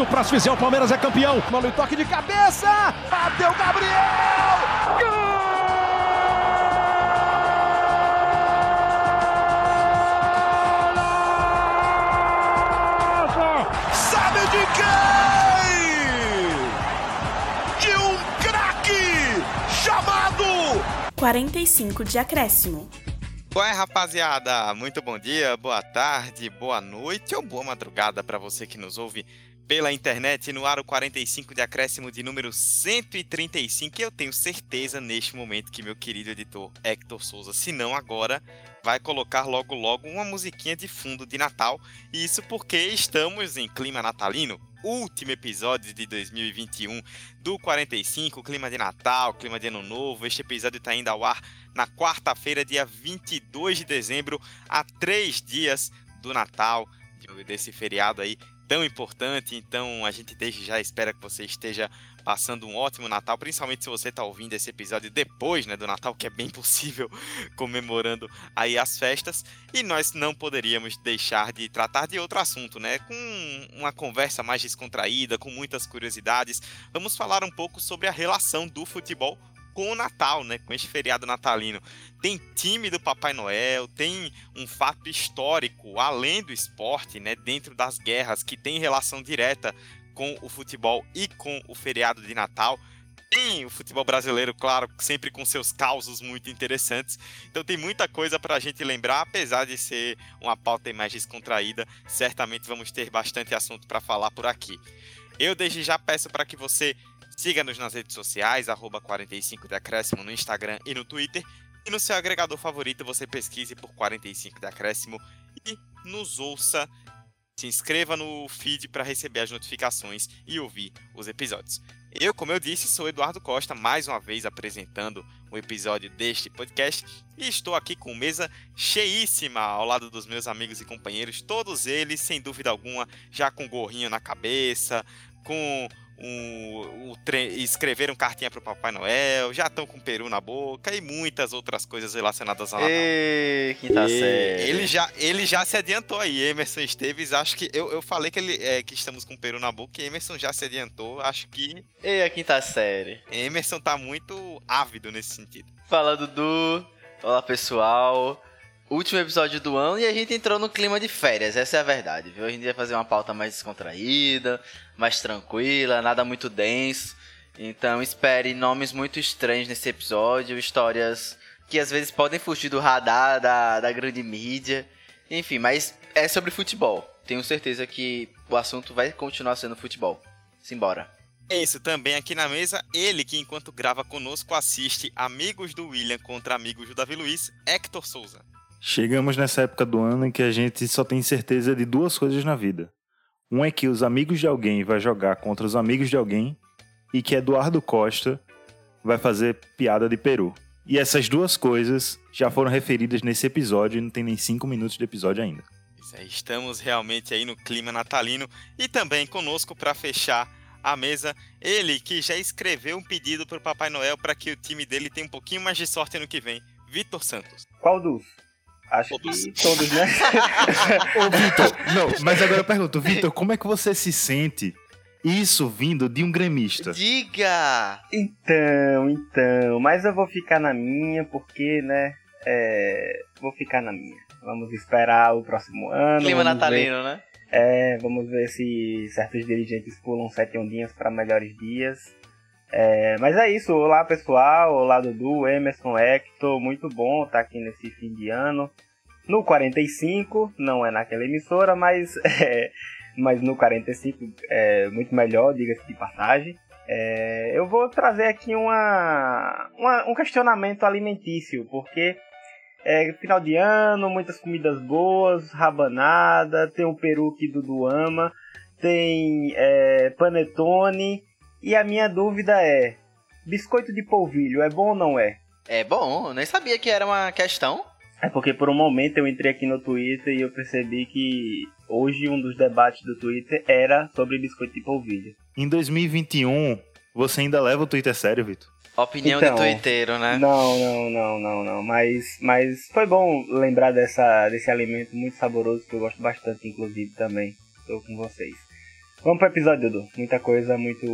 Se o próximo fizer, o Palmeiras é campeão. Mano, e toque de cabeça. Bateu Gabriel. Gol! Sabe de quem? De um craque chamado 45 de acréscimo. Qual é, rapaziada? Muito bom dia, boa tarde, boa noite ou boa madrugada para você que nos ouve pela internet no aro 45 de acréscimo de número 135. E eu tenho certeza neste momento que meu querido editor Hector Souza, se não agora, vai colocar logo logo uma musiquinha de fundo de Natal. E isso porque estamos em clima natalino. Último episódio de 2021 do 45, clima de Natal, clima de Ano Novo. Este episódio está indo ao ar na quarta-feira, dia 22 de dezembro, a três dias do Natal, desse feriado aí tão importante. Então a gente desde já espera que você esteja passando um ótimo Natal, principalmente se você está ouvindo esse episódio depois né, do Natal, que é bem possível, comemorando aí as festas. E nós não poderíamos deixar de tratar de outro assunto, né? Com uma conversa mais descontraída, com muitas curiosidades. Vamos falar um pouco sobre a relação do futebol com o Natal, né? Com este feriado natalino. Tem time do Papai Noel, tem um fato histórico, além do esporte, né? Dentro das guerras, que tem relação direta com o futebol e com o feriado de Natal. Tem o futebol brasileiro, claro, sempre com seus causos muito interessantes. Então tem muita coisa para a gente lembrar, apesar de ser uma pauta mais descontraída. Certamente vamos ter bastante assunto para falar por aqui. Eu desde já peço para que você Siga-nos nas redes sociais, arroba 45 de Acréscimo no Instagram e no Twitter. E no seu agregador favorito você pesquise por 45 de Acréscimo e nos ouça. Se inscreva no feed para receber as notificações e ouvir os episódios. Eu, como eu disse, sou Eduardo Costa, mais uma vez apresentando o um episódio deste podcast e estou aqui com mesa cheíssima ao lado dos meus amigos e companheiros, todos eles, sem dúvida alguma, já com gorrinho na cabeça, com um, um escreveram cartinha pro Papai Noel, já estão com peru na boca e muitas outras coisas relacionadas ao Natal. Ei, quinta e, série. Ele já, ele já se adiantou aí, Emerson Esteves. Acho que eu, eu falei que, ele, é, que estamos com peru na boca e Emerson já se adiantou. Acho que. Ei, a quinta série. Emerson tá muito ávido nesse sentido. Fala, Dudu. Olá, pessoal último episódio do ano e a gente entrou no clima de férias, essa é a verdade, viu? A gente ia fazer uma pauta mais descontraída, mais tranquila, nada muito denso. Então espere nomes muito estranhos nesse episódio, histórias que às vezes podem fugir do radar da, da grande mídia. Enfim, mas é sobre futebol. Tenho certeza que o assunto vai continuar sendo futebol. Simbora. É isso, também aqui na mesa, ele que enquanto grava conosco assiste Amigos do William contra Amigos do Davi Luiz, Hector Souza. Chegamos nessa época do ano em que a gente só tem certeza de duas coisas na vida. Um é que os amigos de alguém vai jogar contra os amigos de alguém e que Eduardo Costa vai fazer piada de peru. E essas duas coisas já foram referidas nesse episódio e não tem nem cinco minutos de episódio ainda. Estamos realmente aí no clima natalino e também conosco para fechar a mesa, ele que já escreveu um pedido para o Papai Noel para que o time dele tenha um pouquinho mais de sorte no que vem, Vitor Santos. Qual dos? Acho Todos. que todos, né? Ô, Vitor, não, mas agora eu pergunto, Vitor, como é que você se sente isso vindo de um gremista? Diga! Então, então, mas eu vou ficar na minha, porque, né, é, vou ficar na minha. Vamos esperar o próximo ano. Clima natalino, ver, né? É, vamos ver se certos dirigentes pulam sete ondinhas para melhores dias. É, mas é isso, olá pessoal, olá Dudu, Emerson, Hector, muito bom estar aqui nesse fim de ano. No 45, não é naquela emissora, mas, é, mas no 45 é muito melhor, diga-se de passagem. É, eu vou trazer aqui uma, uma, um questionamento alimentício, porque é final de ano, muitas comidas boas, rabanada, tem o peru que Dudu ama, tem é, panetone e a minha dúvida é: biscoito de polvilho é bom ou não é? É bom, eu nem sabia que era uma questão. É porque por um momento eu entrei aqui no Twitter e eu percebi que hoje um dos debates do Twitter era sobre biscoito de polvilho. Em 2021, você ainda leva o Twitter sério, Vitor? Opinião então, de twitteiro, né? Não, não, não, não, não. Mas, mas foi bom lembrar dessa, desse alimento muito saboroso que eu gosto bastante, inclusive, também. Estou com vocês. Vamos pro episódio, Dudu. Muita coisa, muito.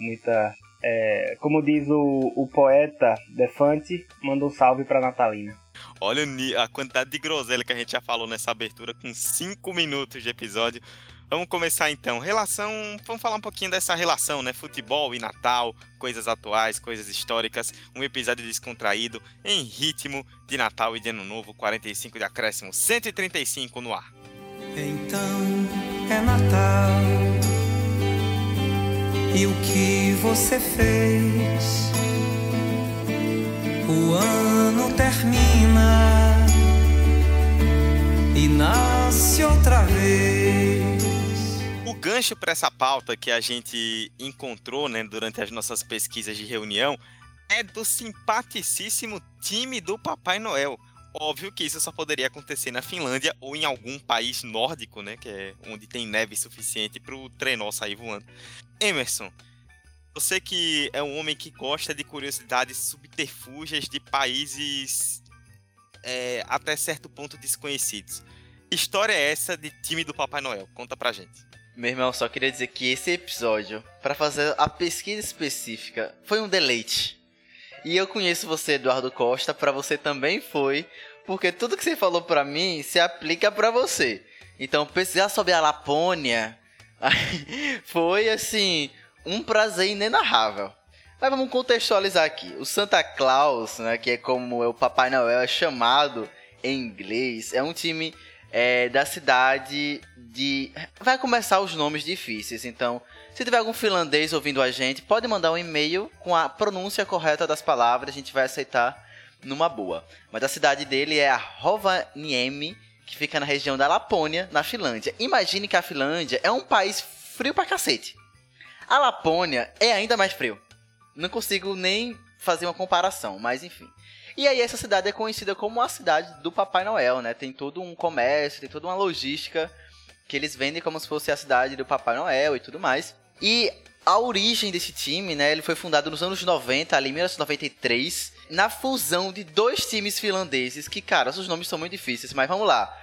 muita. É, como diz o, o poeta Defante, manda um salve pra Natalina. Olha a quantidade de groselha que a gente já falou nessa abertura com 5 minutos de episódio. Vamos começar então. Relação. Vamos falar um pouquinho dessa relação, né? Futebol e Natal, coisas atuais, coisas históricas. Um episódio descontraído, em ritmo de Natal e de Ano Novo, 45 de acréscimo, 135 no ar. Então é Natal. E o que você fez? O ano termina e nasce outra vez. O gancho para essa pauta que a gente encontrou né, durante as nossas pesquisas de reunião é do simpaticíssimo time do Papai Noel. Óbvio que isso só poderia acontecer na Finlândia ou em algum país nórdico, né? Que é onde tem neve suficiente para o trenó sair voando. Emerson, você que é um homem que gosta de curiosidades subterfúgias de países é, até certo ponto desconhecidos. História é essa de time do Papai Noel? Conta pra gente. Meu irmão, só queria dizer que esse episódio, para fazer a pesquisa específica, foi um deleite. E eu conheço você, Eduardo Costa, para você também foi, porque tudo que você falou para mim se aplica para você. Então, pesquisar sobre a Lapônia foi assim um prazer inenarrável. Mas vamos contextualizar aqui. O Santa Claus, né, que é como o Papai Noel é chamado em inglês, é um time é, da cidade de. Vai começar os nomes difíceis, então, se tiver algum finlandês ouvindo a gente, pode mandar um e-mail com a pronúncia correta das palavras, a gente vai aceitar numa boa. Mas a cidade dele é a Rovaniemi, que fica na região da Lapônia, na Finlândia. Imagine que a Finlândia é um país frio pra cacete. A Lapônia é ainda mais frio. Não consigo nem fazer uma comparação, mas enfim. E aí essa cidade é conhecida como a cidade do Papai Noel, né? Tem todo um comércio, tem toda uma logística que eles vendem como se fosse a cidade do Papai Noel e tudo mais. E a origem desse time, né? Ele foi fundado nos anos 90, ali em 1993, na fusão de dois times finlandeses, que, cara, os nomes são muito difíceis, mas vamos lá.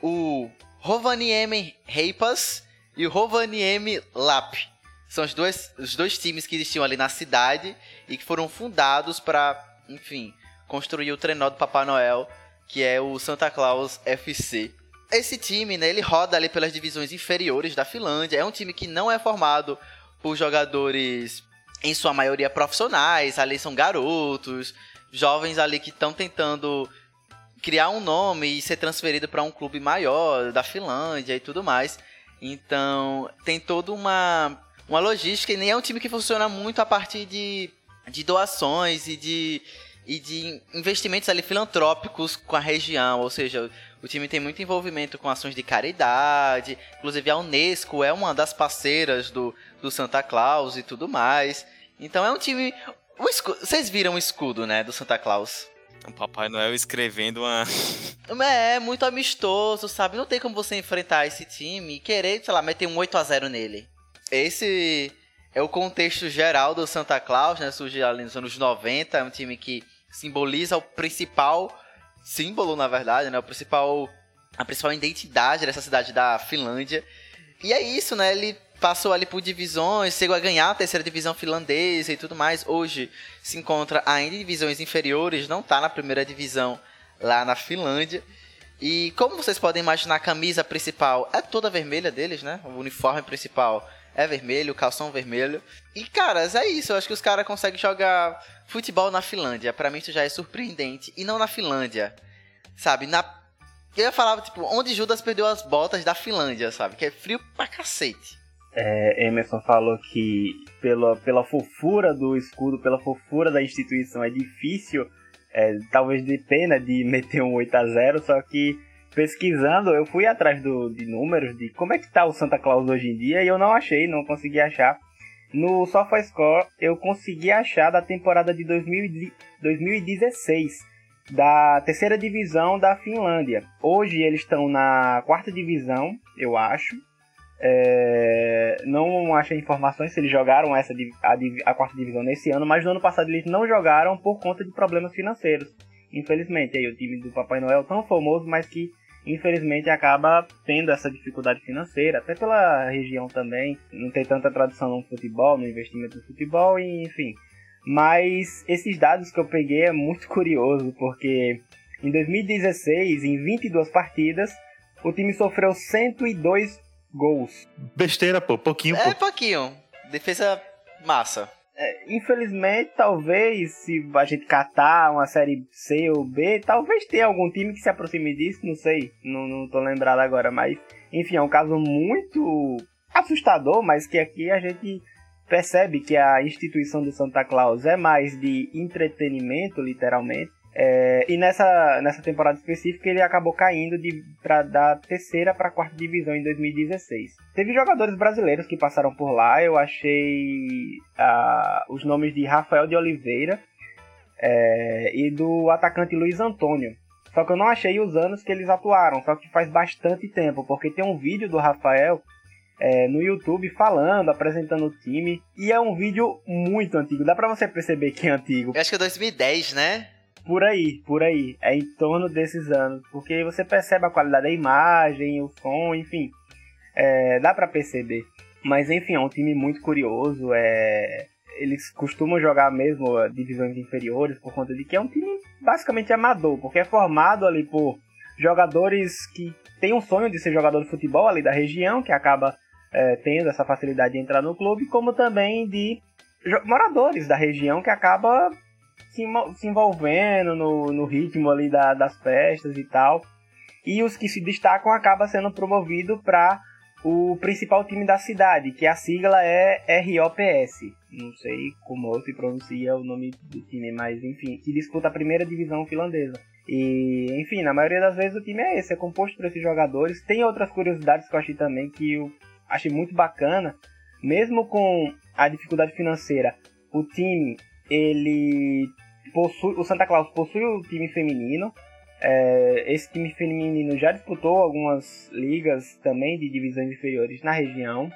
O Rovaniemi Reipas e o Rovaniemi Lap. São os dois, os dois times que existiam ali na cidade e que foram fundados para, enfim, construir o trenó do Papai Noel, que é o Santa Claus FC. Esse time, né, ele roda ali pelas divisões inferiores da Finlândia. É um time que não é formado por jogadores, em sua maioria, profissionais. Ali são garotos, jovens ali que estão tentando criar um nome e ser transferido para um clube maior da Finlândia e tudo mais. Então, tem toda uma uma logística e nem é um time que funciona muito a partir de, de doações e de, e de investimentos ali filantrópicos com a região, ou seja, o time tem muito envolvimento com ações de caridade, inclusive a Unesco é uma das parceiras do, do Santa Claus e tudo mais. Então é um time. Escudo, vocês viram o escudo, né, do Santa Claus? O Papai Noel escrevendo uma. É, muito amistoso, sabe? Não tem como você enfrentar esse time e querer, sei lá, meter um 8 a 0 nele esse é o contexto geral do Santa Claus, né? Surge ali nos anos 90, é um time que simboliza o principal símbolo, na verdade, né? O principal a principal identidade dessa cidade da Finlândia. E é isso, né? Ele passou ali por divisões, chegou a ganhar a terceira divisão finlandesa e tudo mais. Hoje se encontra ainda em divisões inferiores, não está na primeira divisão lá na Finlândia. E como vocês podem imaginar, a camisa principal é toda vermelha deles, né? O uniforme principal é vermelho, calção vermelho. E, caras, é isso. Eu acho que os caras conseguem jogar futebol na Finlândia. Para mim isso já é surpreendente. E não na Finlândia. Sabe? Na. Eu ia falar, tipo, onde Judas perdeu as botas da Finlândia, sabe? Que é frio pra cacete. É, Emerson falou que pela, pela fofura do escudo, pela fofura da instituição, é difícil, é, talvez de pena de meter um 8 a 0 só que pesquisando, eu fui atrás do, de números de como é que tá o Santa Claus hoje em dia e eu não achei, não consegui achar. No SofaScore eu consegui achar da temporada de 2000, 2016 da terceira divisão da Finlândia. Hoje eles estão na quarta divisão, eu acho. É, não achei informações se eles jogaram essa a, a quarta divisão nesse ano, mas no ano passado eles não jogaram por conta de problemas financeiros. Infelizmente, aí o time do Papai Noel tão famoso, mas que infelizmente acaba tendo essa dificuldade financeira, até pela região também, não tem tanta tradição no futebol, no investimento no futebol, e, enfim. Mas esses dados que eu peguei é muito curioso, porque em 2016, em 22 partidas, o time sofreu 102 gols. Besteira, pô, pouquinho, É pô. pouquinho. Defesa massa. É, infelizmente, talvez, se a gente catar uma série C ou B, talvez tenha algum time que se aproxime disso, não sei, não, não tô lembrado agora, mas enfim, é um caso muito assustador, mas que aqui a gente percebe que a instituição do Santa Claus é mais de entretenimento, literalmente. É, e nessa, nessa temporada específica ele acabou caindo de, pra, da terceira para a quarta divisão em 2016. Teve jogadores brasileiros que passaram por lá, eu achei os nomes de Rafael de Oliveira é, e do atacante Luiz Antônio. Só que eu não achei os anos que eles atuaram, só que faz bastante tempo, porque tem um vídeo do Rafael é, no YouTube falando, apresentando o time, e é um vídeo muito antigo, dá pra você perceber que é antigo. Eu acho que é 2010, né? Por aí, por aí. É em torno desses anos. Porque você percebe a qualidade da imagem, o som, enfim. É, dá pra perceber. Mas enfim, é um time muito curioso. É, eles costumam jogar mesmo eh, divisões inferiores por conta de que é um time basicamente amador. Porque é formado ali por jogadores que têm um sonho de ser jogador de futebol ali da região, que acaba é, tendo essa facilidade de entrar no clube, como também de moradores da região que acaba se, se envolvendo no, no ritmo ali da- das festas e tal. E os que se destacam acabam sendo promovidos para o principal time da cidade, que a sigla é ROPS. Não sei como se pronuncia o nome do time, mas enfim, que disputa a primeira divisão finlandesa. E, enfim, na maioria das vezes o time é esse, é composto por esses jogadores. Tem outras curiosidades que eu achei também que eu achei muito bacana, mesmo com a dificuldade financeira, o time ele possui, o Santa Claus possui o time feminino. É, esse time feminino já disputou algumas ligas também de divisões inferiores na região.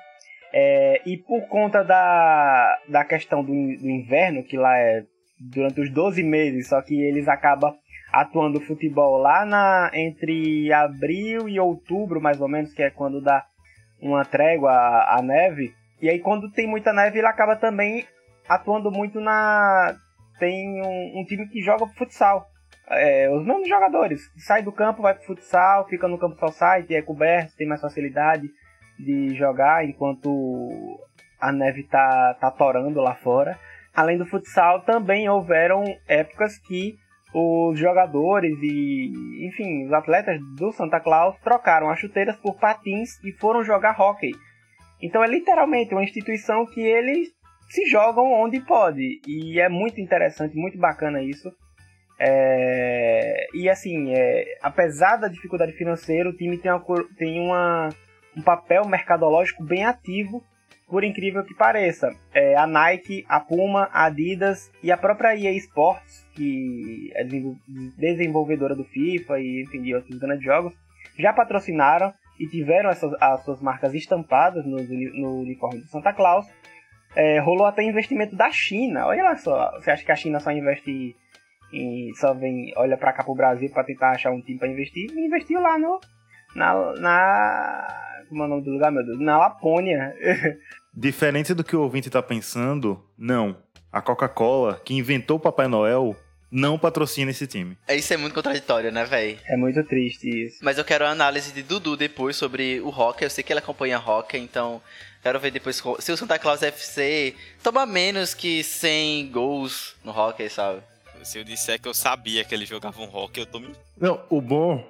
É, e por conta da, da questão do, do inverno, que lá é durante os 12 meses, só que eles acabam atuando futebol lá na, entre abril e outubro, mais ou menos, que é quando dá uma trégua à, à neve. E aí, quando tem muita neve, ele acaba também atuando muito na. Tem um, um time que joga futsal. É, os mesmos jogadores. Sai do campo, vai pro futsal, fica no campo só site, é coberto, tem mais facilidade de jogar enquanto a neve tá, tá torando lá fora. Além do futsal, também houveram épocas que os jogadores e, enfim, os atletas do Santa Claus trocaram as chuteiras por patins e foram jogar hóquei. Então é literalmente uma instituição que eles se jogam onde pode. E é muito interessante, muito bacana isso. É, E assim, é, apesar da dificuldade financeira, o time tem, uma, tem uma, um papel mercadológico bem ativo, por incrível que pareça. É, a Nike, a Puma, a Adidas e a própria EA Sports, que é desenvol- desenvolvedora do FIFA e enfim, de outros grandes jogos, já patrocinaram e tiveram essas, as suas marcas estampadas no, no uniforme do Santa Claus. É, rolou até investimento da China. Olha lá só, você acha que a China só investe em, só vem, olha pra cá pro Brasil pra tentar achar um time pra investir? Investiu lá no na na como é o nome do lugar, meu Deus? Na Lapônia. Diferente do que o ouvinte tá pensando, não. A Coca-Cola, que inventou o Papai Noel, não patrocina esse time. É, Isso é muito contraditório, né, véi? é muito triste isso. Mas eu quero a análise de Dudu depois sobre o Rock. Eu sei que ele acompanha Rock, então quero ver depois se o Santa Claus FC toma menos que 100 gols no Rock, sabe? Se eu disser que eu sabia que eles jogavam rock, eu tô me. Não, o bom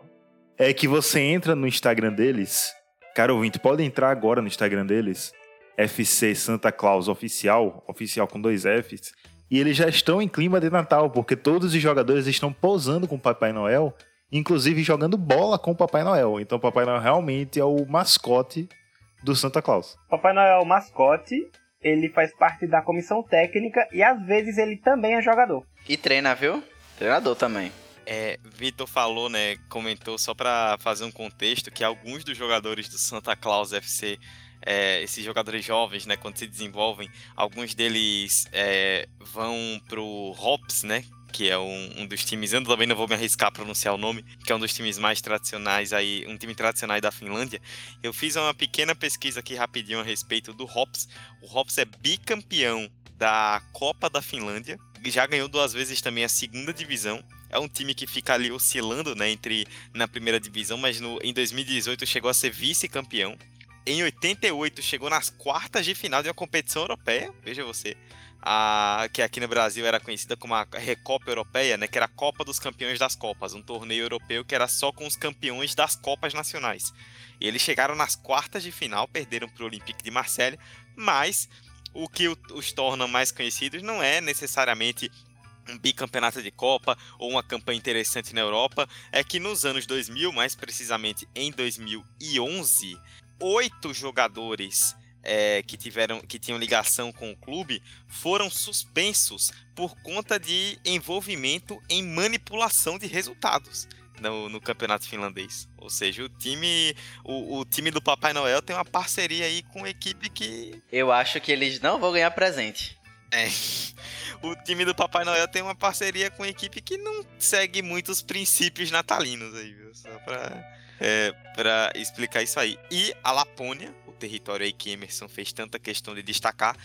é que você entra no Instagram deles. Cara ouvinte, pode entrar agora no Instagram deles. FC Santa Claus Oficial, oficial com dois Fs. E eles já estão em clima de Natal, porque todos os jogadores estão posando com o Papai Noel, inclusive jogando bola com o Papai Noel. Então o Papai Noel realmente é o mascote do Santa Claus. Papai Noel é o mascote, ele faz parte da comissão técnica e às vezes ele também é jogador. E treina, viu? Treinador também. É, Vitor falou, né? Comentou só pra fazer um contexto que alguns dos jogadores do Santa Claus FC, é, esses jogadores jovens, né? Quando se desenvolvem, alguns deles é, vão pro Hops, né? Que é um, um, dos times, eu também não vou me arriscar a pronunciar o nome, que é um dos times mais tradicionais aí, um time tradicional da Finlândia. Eu fiz uma pequena pesquisa aqui rapidinho a respeito do Hops. O Hops é bicampeão da Copa da Finlândia, já ganhou duas vezes também a segunda divisão. É um time que fica ali oscilando, né, entre na primeira divisão, mas no, em 2018 chegou a ser vice-campeão. Em 88 chegou nas quartas de final de uma competição europeia, veja você a, que aqui no Brasil era conhecida como a Recopa Europeia, né, que era a Copa dos Campeões das Copas, um torneio europeu que era só com os campeões das Copas Nacionais. E eles chegaram nas quartas de final, perderam para o Olympique de Marselha, mas o que os torna mais conhecidos não é necessariamente um bicampeonato de Copa ou uma campanha interessante na Europa, é que nos anos 2000, mais precisamente em 2011, oito jogadores é, que tiveram que tinham ligação com o clube foram suspensos por conta de envolvimento em manipulação de resultados. No, no, campeonato finlandês. Ou seja, o time, o, o, time do Papai Noel tem uma parceria aí com a equipe que. Eu acho que eles não vão ganhar presente. É. O time do Papai Noel tem uma parceria com a equipe que não segue muitos princípios natalinos aí, viu? Só pra, é, pra explicar isso aí. E a Lapônia, território aí que Emerson fez tanta questão de destacar,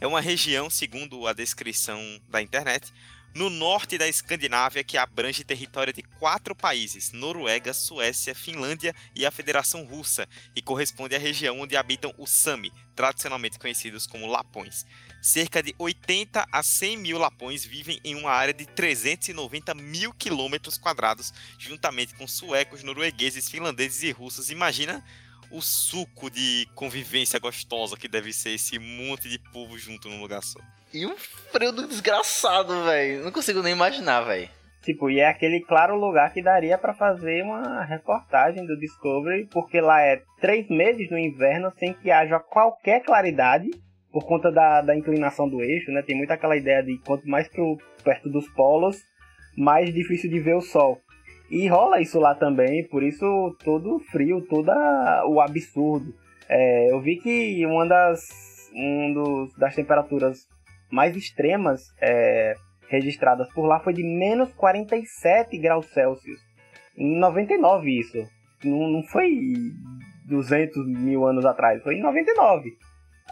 é uma região, segundo a descrição da internet, no norte da Escandinávia que abrange território de quatro países: Noruega, Suécia, Finlândia e a Federação Russa, e corresponde à região onde habitam os Sami, tradicionalmente conhecidos como Lapões. Cerca de 80 a 100 mil lapões vivem em uma área de 390 mil quilômetros quadrados, juntamente com suecos, noruegueses, finlandeses e russos. Imagina o suco de convivência gostosa que deve ser esse monte de povo junto num lugar só. E um frio do desgraçado, velho. Não consigo nem imaginar, velho. Tipo, e é aquele claro lugar que daria para fazer uma reportagem do Discovery, porque lá é três meses no inverno sem que haja qualquer claridade, por conta da, da inclinação do eixo, né? Tem muito aquela ideia de quanto mais pro, perto dos polos, mais difícil de ver o sol. E rola isso lá também, por isso todo frio, todo o absurdo. É, eu vi que uma das, um dos, das temperaturas mais extremas é, registradas por lá foi de menos 47 graus Celsius. Em 99 isso. Não, não foi 200 mil anos atrás, foi em 99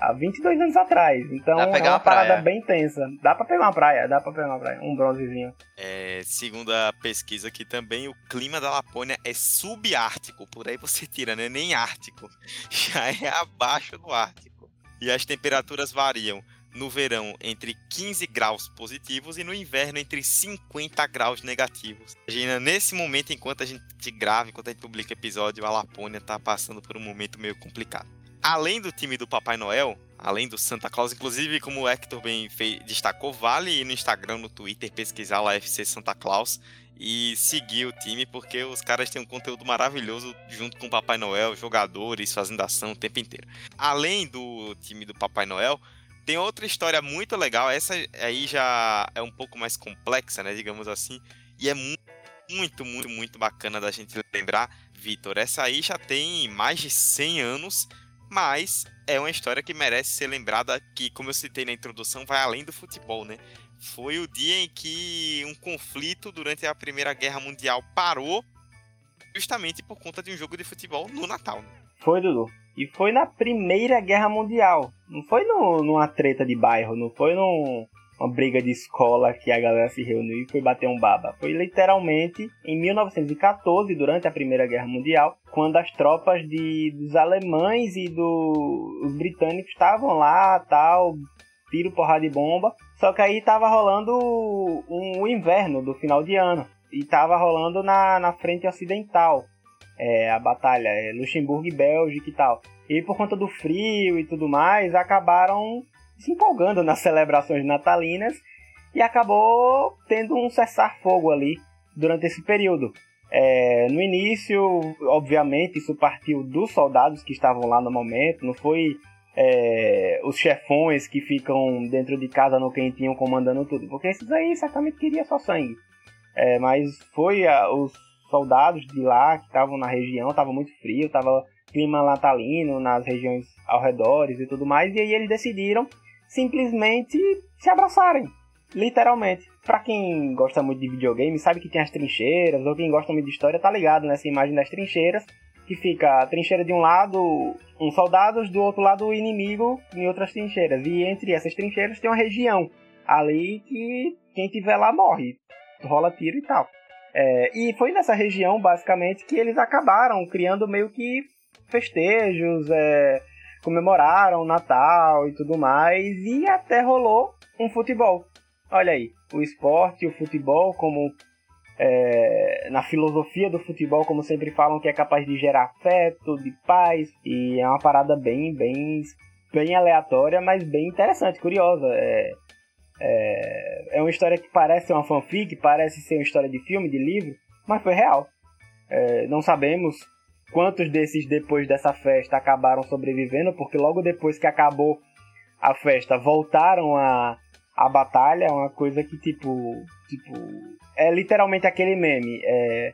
há 22 anos atrás. Então é uma, uma parada bem tensa. Dá pra pegar uma praia, dá pra pegar uma praia, um bronzezinho. É, segundo a pesquisa aqui também, o clima da Lapônia é subártico. Por aí você tira, né? Nem ártico. Já é abaixo do ártico. E as temperaturas variam no verão entre 15 graus positivos e no inverno entre 50 graus negativos. Imagina, nesse momento, enquanto a gente grava, enquanto a gente publica episódio, a Lapônia tá passando por um momento meio complicado além do time do Papai Noel, além do Santa Claus, inclusive, como o Hector bem fez, destacou, vale ir no Instagram, no Twitter, pesquisar lá FC Santa Claus e seguir o time, porque os caras têm um conteúdo maravilhoso junto com o Papai Noel, jogadores, fazendo ação o tempo inteiro. Além do time do Papai Noel, tem outra história muito legal, essa aí já é um pouco mais complexa, né, digamos assim, e é muito, muito, muito, bacana da gente lembrar, Vitor. Essa aí já tem mais de 100 anos mas é uma história que merece ser lembrada que, como eu citei na introdução, vai além do futebol, né? Foi o dia em que um conflito durante a Primeira Guerra Mundial parou justamente por conta de um jogo de futebol no Natal. Né? Foi, Dudu. E foi na Primeira Guerra Mundial. Não foi no, numa treta de bairro, não foi num, uma briga de escola que a galera se reuniu e foi bater um baba. Foi literalmente em 1914, durante a Primeira Guerra Mundial, quando as tropas de, dos alemães e dos britânicos estavam lá, tal, tiro, porrada de bomba. Só que aí tava rolando um, um inverno do final de ano. E tava rolando na, na frente ocidental. É, a batalha, é, Luxemburgo e Bélgica e tal. E por conta do frio e tudo mais, acabaram se empolgando nas celebrações natalinas e acabou tendo um cessar-fogo ali durante esse período. É, no início, obviamente, isso partiu dos soldados que estavam lá no momento, não foi é, os chefões que ficam dentro de casa no quentinho comandando tudo, porque esses aí certamente queriam só sangue. É, mas foi a, os soldados de lá que estavam na região, estava muito frio, estava clima natalino nas regiões ao redor e tudo mais, e aí eles decidiram simplesmente se abraçarem, literalmente. pra quem gosta muito de videogame, sabe que tem as trincheiras, ou quem gosta muito de história tá ligado nessa imagem das trincheiras, que fica a trincheira de um lado, uns soldados, do outro lado o inimigo em outras trincheiras. E entre essas trincheiras tem uma região ali que quem tiver lá morre, rola tiro e tal. É, e foi nessa região, basicamente, que eles acabaram criando meio que festejos, é, comemoraram o Natal e tudo mais, e até rolou um futebol. Olha aí, o esporte, o futebol, como é, na filosofia do futebol, como sempre falam, que é capaz de gerar afeto, de paz, e é uma parada bem, bem, bem aleatória, mas bem interessante, curiosa. É, é, é uma história que parece uma fanfic, parece ser uma história de filme, de livro, mas foi real. É, não sabemos quantos desses depois dessa festa acabaram sobrevivendo, porque logo depois que acabou a festa voltaram a a batalha é uma coisa que, tipo, tipo é literalmente aquele meme. É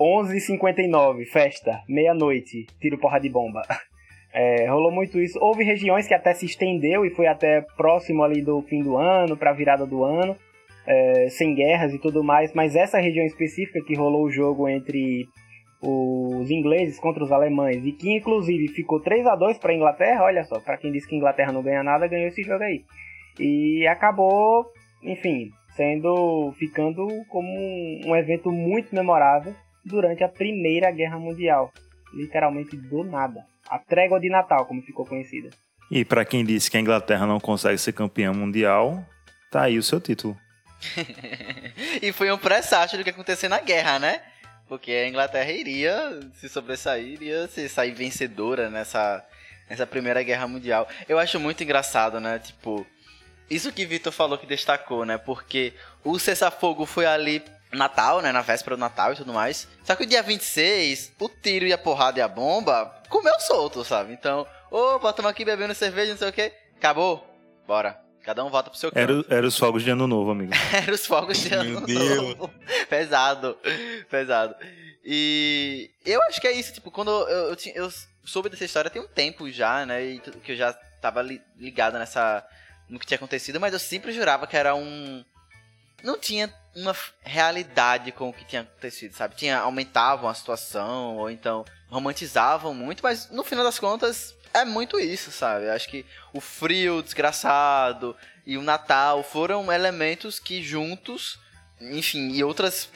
11h59, festa, meia-noite, tiro porra de bomba. É, rolou muito isso. Houve regiões que até se estendeu e foi até próximo ali do fim do ano, para a virada do ano, é, sem guerras e tudo mais. Mas essa região específica que rolou o jogo entre os ingleses contra os alemães e que inclusive ficou 3 a 2 para Inglaterra, olha só, para quem disse que Inglaterra não ganha nada, ganhou esse jogo aí. E acabou, enfim, sendo ficando como um evento muito memorável durante a Primeira Guerra Mundial, literalmente do nada. A trégua de Natal, como ficou conhecida. E para quem disse que a Inglaterra não consegue ser campeã mundial, tá aí o seu título. e foi um presságio do que acontecer na guerra, né? Porque a Inglaterra iria se sobressair, iria se sair vencedora nessa, nessa Primeira Guerra Mundial. Eu acho muito engraçado, né? Tipo, isso que Vitor falou que destacou, né? Porque o cessar-fogo foi ali Natal, né? Na véspera do Natal e tudo mais. Só que o dia 26, o tiro e a porrada e a bomba comeu solto, sabe? Então, opa, tamo aqui bebendo cerveja, não sei o que. Acabou. Bora. Cada um volta pro seu canto. Era, era os fogos de ano novo, amigo. era os fogos de ano novo. pesado. Pesado. E eu acho que é isso, tipo, quando eu, eu, eu soube dessa história tem um tempo já, né? E que eu já tava ligado nessa no que tinha acontecido, mas eu sempre jurava que era um. Não tinha uma realidade com o que tinha acontecido, sabe? Tinha, aumentavam a situação, ou então romantizavam muito, mas no final das contas é muito isso, sabe? Acho que o frio desgraçado e o Natal foram elementos que juntos, enfim, e outras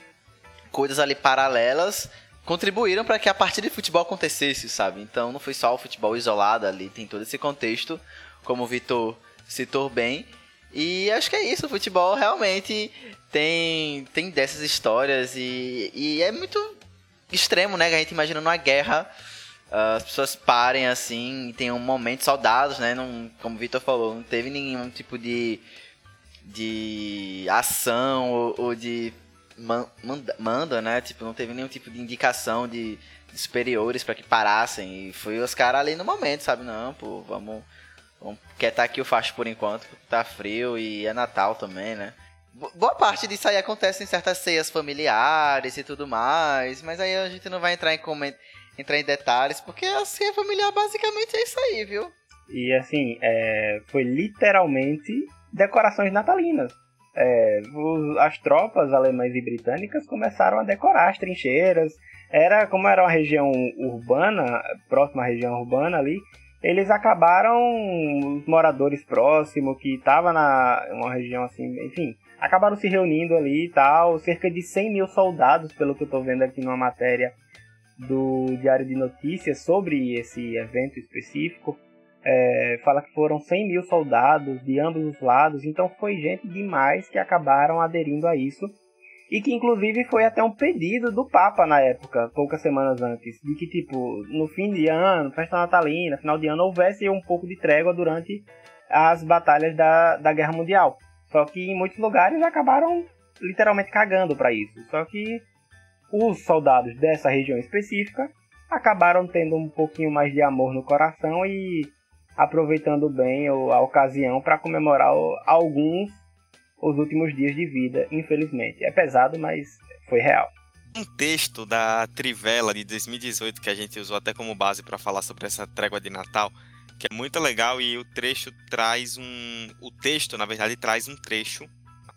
coisas ali paralelas contribuíram para que a partida de futebol acontecesse, sabe? Então não foi só o futebol isolado ali, tem todo esse contexto, como o Vitor citou bem. E acho que é isso, o futebol realmente tem, tem dessas histórias e, e é muito extremo, né? A gente imagina uma guerra, as pessoas parem assim, e tem um momento, soldados, né? Não, como o Vitor falou, não teve nenhum tipo de, de ação ou, ou de man, manda, manda, né? Tipo, não teve nenhum tipo de indicação de, de superiores para que parassem. E foi os caras ali no momento, sabe? Não, pô, vamos Vamos quietar aqui o facho por enquanto, tá frio e é Natal também, né? Boa parte disso aí acontece em certas ceias familiares e tudo mais, mas aí a gente não vai entrar em, coment... entrar em detalhes, porque a ceia familiar basicamente é isso aí, viu? E assim, é... foi literalmente decorações natalinas. É... as tropas alemãs e britânicas começaram a decorar as trincheiras. Era como era uma região urbana, próxima à região urbana ali, eles acabaram, os moradores próximos, que estavam na uma região assim, enfim, acabaram se reunindo ali e tal, cerca de 100 mil soldados, pelo que eu estou vendo aqui numa matéria do Diário de Notícias sobre esse evento específico. É, fala que foram 100 mil soldados de ambos os lados, então foi gente demais que acabaram aderindo a isso e que inclusive foi até um pedido do Papa na época, poucas semanas antes, de que tipo, no fim de ano, festa natalina, final de ano, houvesse um pouco de trégua durante as batalhas da, da Guerra Mundial. Só que em muitos lugares acabaram literalmente cagando para isso. Só que os soldados dessa região específica acabaram tendo um pouquinho mais de amor no coração e aproveitando bem a ocasião para comemorar alguns os últimos dias de vida, infelizmente. É pesado, mas foi real. Um texto da Trivela de 2018 que a gente usou até como base para falar sobre essa trégua de Natal, que é muito legal e o trecho traz um, o texto na verdade traz um trecho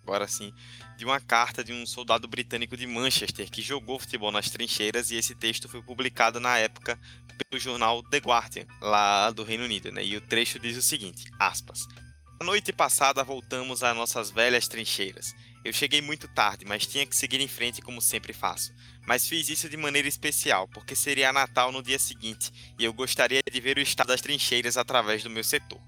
agora sim, de uma carta de um soldado britânico de Manchester que jogou futebol nas trincheiras e esse texto foi publicado na época pelo jornal The Guardian, lá do Reino Unido, né? E o trecho diz o seguinte, aspas: "A noite passada voltamos às nossas velhas trincheiras. Eu cheguei muito tarde, mas tinha que seguir em frente como sempre faço. Mas fiz isso de maneira especial, porque seria Natal no dia seguinte e eu gostaria de ver o estado das trincheiras através do meu setor.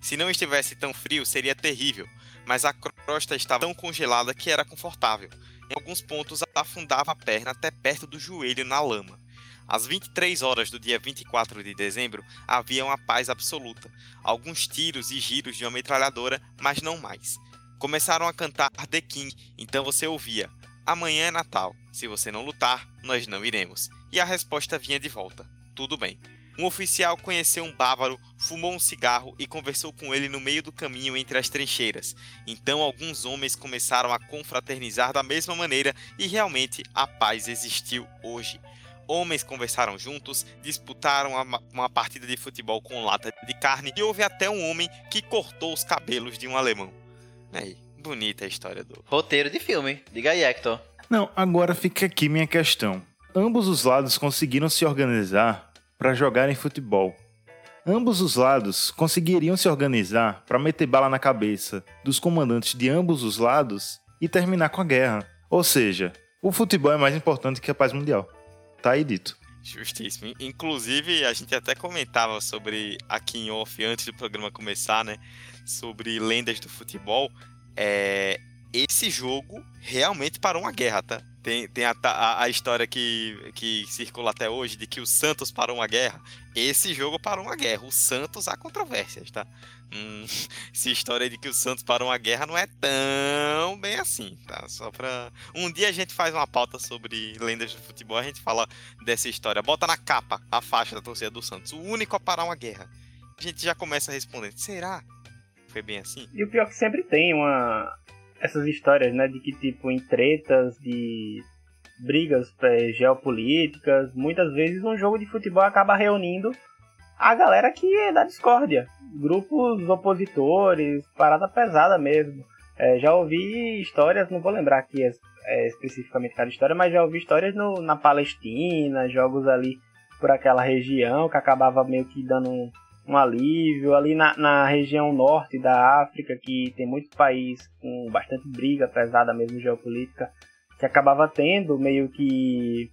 Se não estivesse tão frio, seria terrível, mas a crosta estava tão congelada que era confortável. Em alguns pontos afundava a perna até perto do joelho na lama. Às 23 horas do dia 24 de dezembro, havia uma paz absoluta. Alguns tiros e giros de uma metralhadora, mas não mais. Começaram a cantar The King, então você ouvia: Amanhã é Natal. Se você não lutar, nós não iremos. E a resposta vinha de volta: Tudo bem. Um oficial conheceu um bávaro, fumou um cigarro e conversou com ele no meio do caminho entre as trincheiras. Então alguns homens começaram a confraternizar da mesma maneira e realmente a paz existiu hoje. Homens conversaram juntos, disputaram uma, uma partida de futebol com lata de carne e houve até um homem que cortou os cabelos de um alemão. Aí, bonita a história do. Roteiro de filme. Diga aí, Hector. Não, agora fica aqui minha questão. Ambos os lados conseguiram se organizar para jogarem futebol. Ambos os lados conseguiriam se organizar para meter bala na cabeça dos comandantes de ambos os lados e terminar com a guerra. Ou seja, o futebol é mais importante que a paz mundial. Tá aí dito. Justíssimo. Inclusive, a gente até comentava sobre aqui em off antes do programa começar, né? Sobre lendas do futebol. É, esse jogo realmente parou uma guerra, tá? Tem, tem a, a, a, história que, que circula até hoje de que o Santos parou uma guerra. Esse jogo parou uma guerra. O Santos há controvérsias, tá? Hum, essa história de que o Santos parou uma guerra não é tão bem assim, tá? Só pra. Um dia a gente faz uma pauta sobre lendas do futebol, a gente fala dessa história. Bota na capa a faixa da torcida do Santos. O único a parar uma guerra. A gente já começa respondendo. Será? Foi bem assim? E o pior é que sempre tem uma, essas histórias, né, de que tipo em tretas, de brigas é, geopolíticas, muitas vezes um jogo de futebol acaba reunindo a galera que é da discórdia, grupos opositores, parada pesada mesmo. É, já ouvi histórias, não vou lembrar aqui é, é, especificamente cada história, mas já ouvi histórias no, na Palestina, jogos ali por aquela região que acabava meio que dando um, um alívio. Ali na, na região norte da África, que tem muitos países com bastante briga pesada mesmo geopolítica, que acabava tendo meio que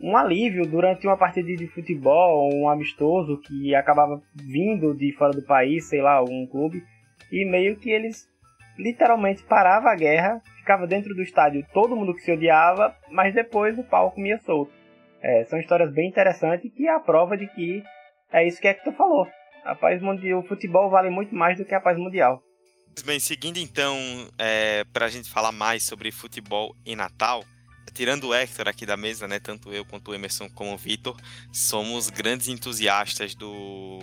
um alívio durante uma partida de futebol, um amistoso que acabava vindo de fora do país, sei lá, um clube, e meio que eles literalmente parava a guerra, ficava dentro do estádio todo mundo que se odiava, mas depois o pau comia solto. É, são histórias bem interessantes que é a prova de que é isso que é que tu falou. A paz mundial, o futebol vale muito mais do que a paz mundial. Bem, seguindo então, é, para a gente falar mais sobre futebol e Natal, tirando o Hector aqui da mesa, né, tanto eu quanto o Emerson como o Vitor, somos grandes entusiastas do,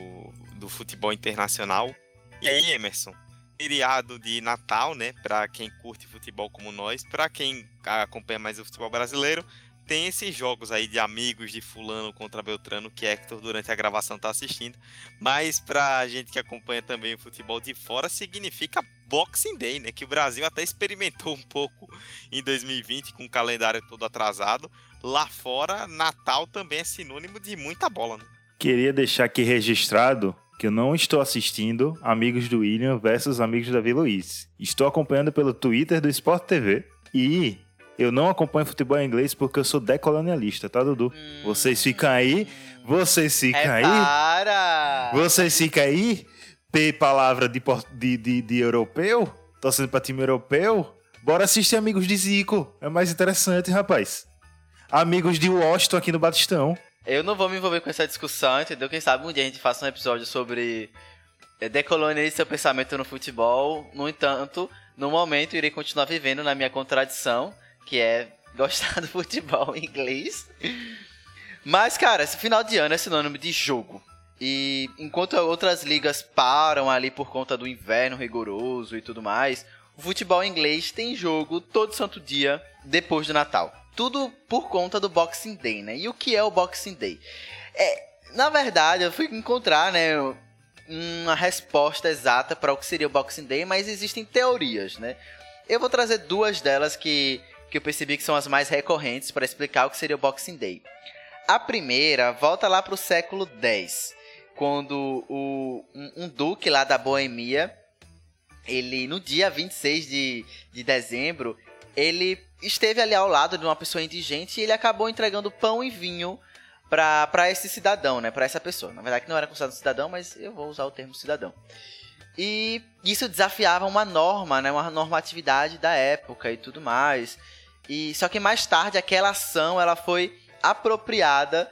do futebol internacional. E aí, Emerson, feriado de Natal, né, para quem curte futebol como nós, para quem acompanha mais o futebol brasileiro, tem esses jogos aí de amigos de fulano contra Beltrano que Hector durante a gravação tá assistindo, mas pra gente que acompanha também o futebol de fora significa Boxing Day, né? Que o Brasil até experimentou um pouco em 2020 com o calendário todo atrasado. Lá fora, Natal também é sinônimo de muita bola, né? Queria deixar aqui registrado que eu não estou assistindo Amigos do William versus Amigos da Luiz. Estou acompanhando pelo Twitter do Sport TV e eu não acompanho futebol inglês porque eu sou decolonialista, tá, Dudu? Hum. Vocês ficam aí, vocês ficam é aí. Para! Vocês ficam aí, P palavra de, de, de, de europeu, torcendo pra time europeu. Bora assistir Amigos de Zico, é mais interessante, rapaz. Amigos de Washington aqui no Batistão. Eu não vou me envolver com essa discussão, entendeu? Quem sabe um dia a gente faça um episódio sobre eh, decolonialismo e seu pensamento no futebol. No entanto, no momento irei continuar vivendo na minha contradição que é gostar do futebol inglês. Mas, cara, esse final de ano é sinônimo de jogo. E enquanto outras ligas param ali por conta do inverno rigoroso e tudo mais, o futebol inglês tem jogo todo santo dia depois do Natal. Tudo por conta do Boxing Day, né? E o que é o Boxing Day? É, na verdade, eu fui encontrar, né, uma resposta exata para o que seria o Boxing Day, mas existem teorias, né? Eu vou trazer duas delas que, que eu percebi que são as mais recorrentes para explicar o que seria o Boxing Day. A primeira volta lá para o século X, quando o, um, um duque lá da Boemia, ele no dia 26 de, de dezembro, ele esteve ali ao lado de uma pessoa indigente e ele acabou entregando pão e vinho para esse cidadão, né? Para essa pessoa. Na verdade, não era considerado cidadão, mas eu vou usar o termo cidadão. E isso desafiava uma norma, né? Uma normatividade da época e tudo mais. E só que mais tarde aquela ação ela foi apropriada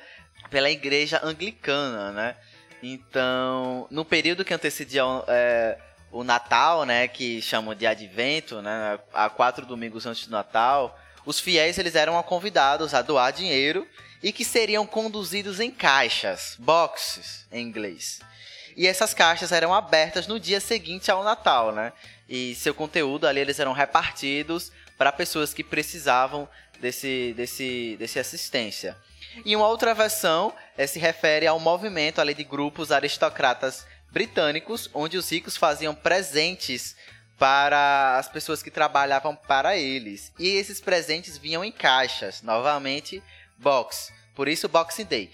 pela igreja anglicana, né? Então, no período que antecedia é, o Natal, né, que chamam de Advento, né, há quatro domingos antes do Natal, os fiéis eles eram convidados a doar dinheiro e que seriam conduzidos em caixas, boxes em inglês. E essas caixas eram abertas no dia seguinte ao Natal, né? E seu conteúdo ali eles eram repartidos para pessoas que precisavam desse, desse, desse assistência. E uma outra versão é, se refere ao movimento ali de grupos aristocratas britânicos, onde os ricos faziam presentes para as pessoas que trabalhavam para eles. E esses presentes vinham em caixas, novamente box. Por isso Boxing Day.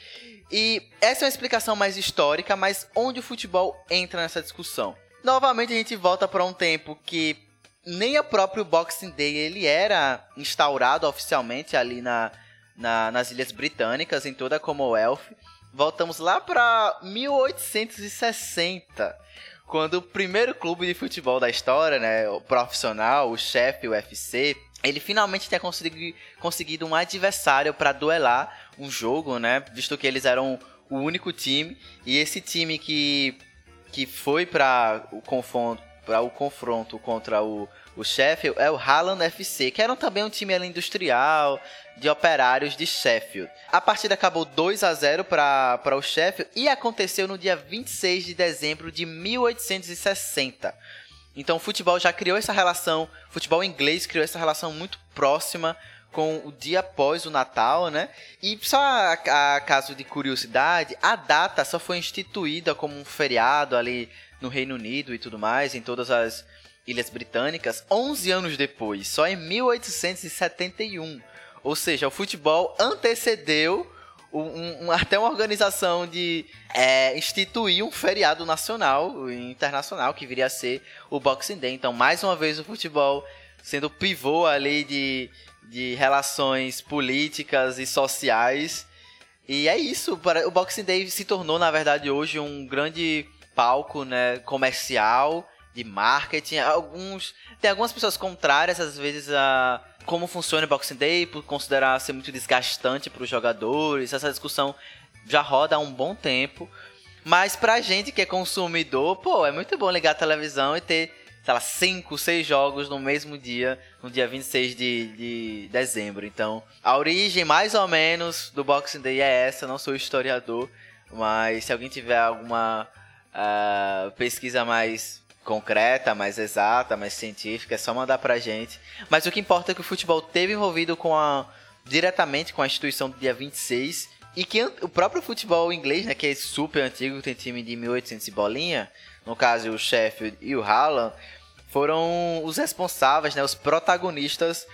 E essa é uma explicação mais histórica, mas onde o futebol entra nessa discussão? Novamente a gente volta para um tempo que nem o próprio Boxing Day ele era instaurado oficialmente ali na, na, nas Ilhas Britânicas, em toda a Commonwealth. Voltamos lá para 1860, quando o primeiro clube de futebol da história, né, o profissional, o Sheffield UFC, ele finalmente tinha conseguido, conseguido um adversário para duelar um jogo, né, visto que eles eram o único time e esse time que que foi para o confronto para o confronto contra o o Sheffield é o Halland FC, que era também um time industrial de operários de Sheffield. A partida acabou 2 a 0 para o Sheffield e aconteceu no dia 26 de dezembro de 1860. Então o futebol já criou essa relação, o futebol inglês criou essa relação muito próxima com o dia após o Natal, né? E só a, a, caso de curiosidade, a data só foi instituída como um feriado ali no Reino Unido e tudo mais, em todas as Ilhas Britânicas 11 anos depois, só em 1871. Ou seja, o futebol antecedeu um, um, até uma organização de é, instituir um feriado nacional e internacional que viria a ser o Boxing Day. Então, mais uma vez, o futebol sendo pivô ali de, de relações políticas e sociais. E é isso, o Boxing Day se tornou, na verdade, hoje um grande palco né, comercial de marketing. Alguns tem algumas pessoas contrárias às vezes a como funciona o Boxing Day por considerar ser muito desgastante para os jogadores. Essa discussão já roda há um bom tempo. Mas pra gente que é consumidor, pô, é muito bom ligar a televisão e ter, sei lá, 5, 6 jogos no mesmo dia, no dia 26 de, de dezembro. Então, a origem mais ou menos do Boxing Day é essa, não sou historiador, mas se alguém tiver alguma uh, pesquisa mais concreta, mais exata, mais científica, é só mandar pra gente. Mas o que importa é que o futebol teve envolvido com a diretamente com a instituição do dia 26 e que o próprio futebol inglês, né, que é super antigo, tem time de 1800 e bolinha, no caso o Sheffield e o Haaland, foram os responsáveis, né, os protagonistas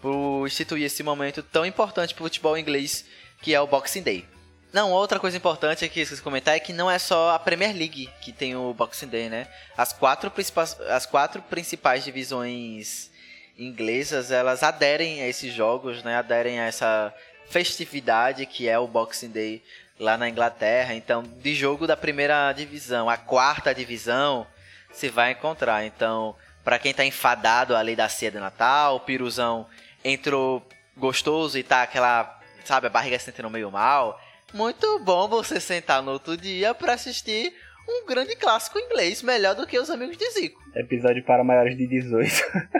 por instituir esse momento tão importante para o futebol inglês, que é o Boxing Day. Não, outra coisa importante que esqueci de comentar é que não é só a Premier League que tem o Boxing Day, né? As quatro principais, as quatro principais divisões inglesas, elas aderem a esses jogos, né? Aderem a essa festividade que é o Boxing Day lá na Inglaterra. Então, de jogo da primeira divisão, a quarta divisão, se vai encontrar. Então, para quem tá enfadado ali da ceia de Natal, o piruzão entrou gostoso e tá aquela, sabe, a barriga sentindo meio mal muito bom você sentar no outro dia para assistir um grande clássico inglês, melhor do que os amigos de Zico. Episódio para maiores de 18.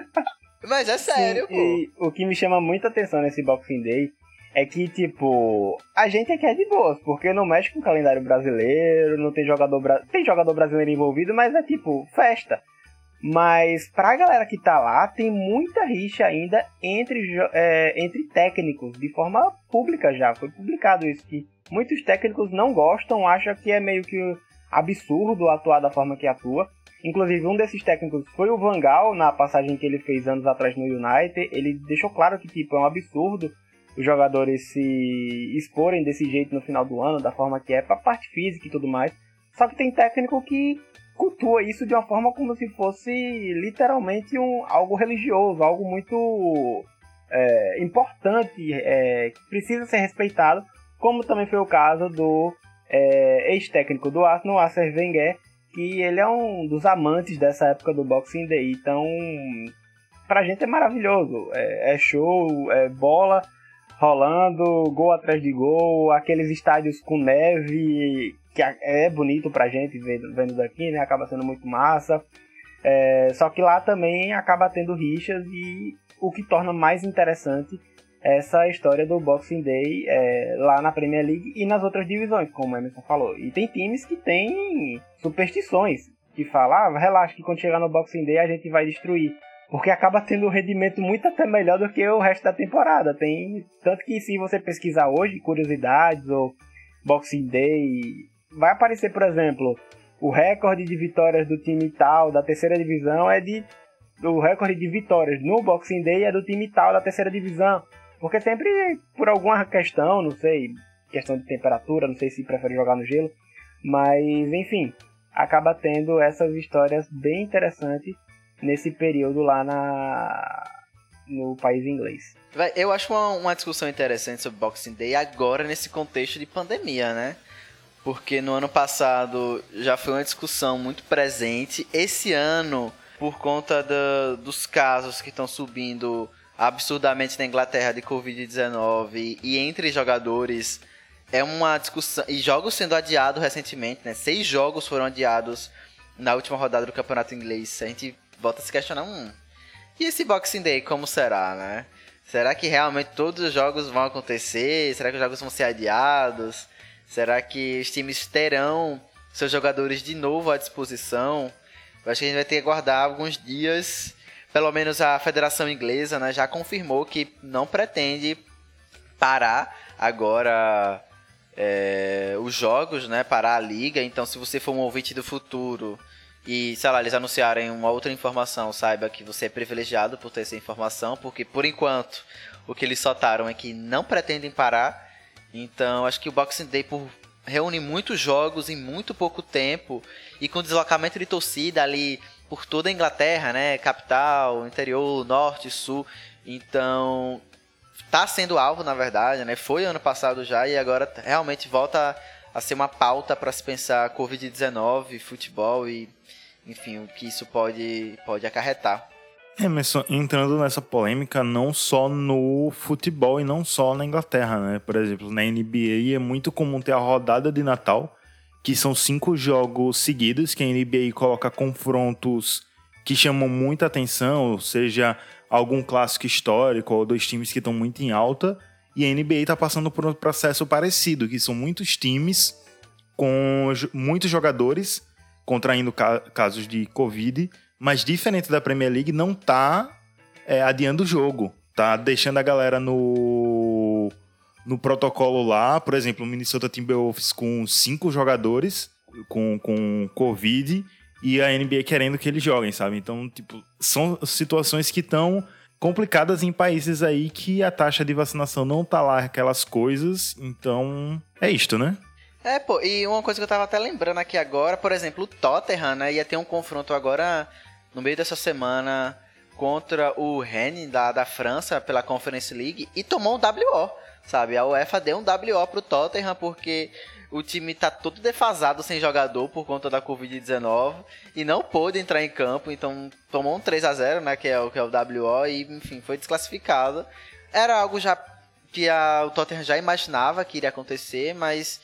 Mas é sério, Sim, pô. E o que me chama muita atenção nesse Boxing Day é que, tipo, a gente aqui é de boas, porque não mexe com o calendário brasileiro, não tem jogador, bra... tem jogador brasileiro envolvido, mas é tipo, festa. Mas pra galera que tá lá, tem muita rixa ainda entre, é, entre técnicos, de forma pública já. Foi publicado isso, que muitos técnicos não gostam, acham que é meio que absurdo atuar da forma que atua. Inclusive, um desses técnicos foi o Vangal, na passagem que ele fez anos atrás no United. Ele deixou claro que tipo, é um absurdo os jogadores se exporem desse jeito no final do ano, da forma que é, pra parte física e tudo mais. Só que tem técnico que cultua isso de uma forma como se fosse literalmente um, algo religioso, algo muito é, importante, é, que precisa ser respeitado, como também foi o caso do é, ex-técnico do Arsenal, Acer Wenger, que ele é um dos amantes dessa época do Boxing Day. Então, pra gente é maravilhoso. É, é show, é bola rolando, gol atrás de gol, aqueles estádios com neve, que é bonito pra gente vendo daqui, né? Acaba sendo muito massa. É, só que lá também acaba tendo rixas e o que torna mais interessante essa história do Boxing Day é, lá na Premier League e nas outras divisões, como o Emerson falou. E tem times que têm superstições, que falam, ah, relaxa que quando chegar no Boxing Day a gente vai destruir. Porque acaba tendo um rendimento muito até melhor do que o resto da temporada. Tem tanto que se você pesquisar hoje curiosidades ou Boxing Day, vai aparecer, por exemplo, o recorde de vitórias do time tal da terceira divisão é de o recorde de vitórias no Boxing Day é do time tal da terceira divisão. Porque sempre, por alguma questão, não sei, questão de temperatura, não sei se prefere jogar no gelo, mas enfim, acaba tendo essas histórias bem interessantes nesse período lá na no país inglês. Eu acho uma, uma discussão interessante sobre Boxing Day agora nesse contexto de pandemia, né? Porque no ano passado já foi uma discussão muito presente. Esse ano, por conta do, dos casos que estão subindo absurdamente na Inglaterra de Covid-19 e entre jogadores, é uma discussão. E jogos sendo adiados recentemente, né? Seis jogos foram adiados na última rodada do campeonato inglês. A gente volta a se questionar, hum, e esse Boxing Day como será, né? Será que realmente todos os jogos vão acontecer? Será que os jogos vão ser adiados? Será que os times terão seus jogadores de novo à disposição? Eu acho que a gente vai ter que aguardar alguns dias. Pelo menos a Federação Inglesa né, já confirmou que não pretende parar agora é, os jogos, né? Parar a liga. Então, se você for um ouvinte do futuro e, sei lá, eles anunciarem uma outra informação, saiba que você é privilegiado por ter essa informação, porque por enquanto o que eles soltaram é que não pretendem parar. Então, acho que o Boxing Day por reúne muitos jogos em muito pouco tempo e com deslocamento de torcida ali por toda a Inglaterra, né? Capital, interior, norte, sul. Então, tá sendo alvo, na verdade, né? Foi ano passado já e agora realmente volta a ser uma pauta para se pensar Covid-19, futebol e enfim, o que isso pode, pode acarretar. Emerson, entrando nessa polêmica não só no futebol e não só na Inglaterra, né? Por exemplo, na NBA é muito comum ter a rodada de Natal, que são cinco jogos seguidos, que a NBA coloca confrontos que chamam muita atenção, seja algum clássico histórico ou dois times que estão muito em alta. E a NBA está passando por um processo parecido, que são muitos times com muitos jogadores contraindo ca casos de Covid, mas diferente da Premier League, não tá é, adiando o jogo. Tá deixando a galera no, no protocolo lá. Por exemplo, o Minnesota Timberwolves com cinco jogadores com, com Covid e a NBA querendo que eles joguem, sabe? Então, tipo, são situações que estão complicadas em países aí que a taxa de vacinação não tá lá aquelas coisas. Então, é isto, né? É, pô, e uma coisa que eu tava até lembrando aqui agora, por exemplo, o Tottenham, né, ia ter um confronto agora no meio dessa semana contra o Rennes da, da França pela Conference League e tomou um WO, sabe? A UEFA deu um WO pro Tottenham porque o time tá todo defasado sem jogador por conta da Covid-19 e não pôde entrar em campo, então tomou um 3 a 0 né, que é o que é o WO e enfim, foi desclassificado. Era algo já que a, o Tottenham já imaginava que iria acontecer, mas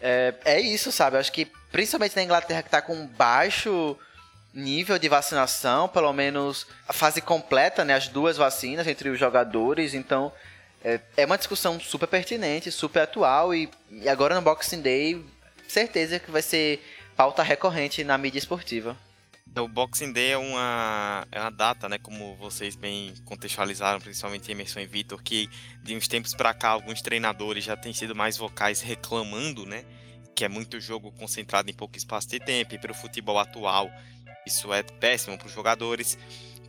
é, é isso, sabe? Eu acho que principalmente na Inglaterra que está com baixo nível de vacinação, pelo menos a fase completa, né? As duas vacinas entre os jogadores, então é, é uma discussão super pertinente, super atual e, e agora no Boxing Day, certeza que vai ser pauta recorrente na mídia esportiva. O Boxing Day é uma, é uma data, né, como vocês bem contextualizaram, principalmente Emerson e Vitor, que de uns tempos para cá alguns treinadores já têm sido mais vocais reclamando, né, que é muito jogo concentrado em pouco espaço de tempo e para o futebol atual Isso é péssimo para os jogadores.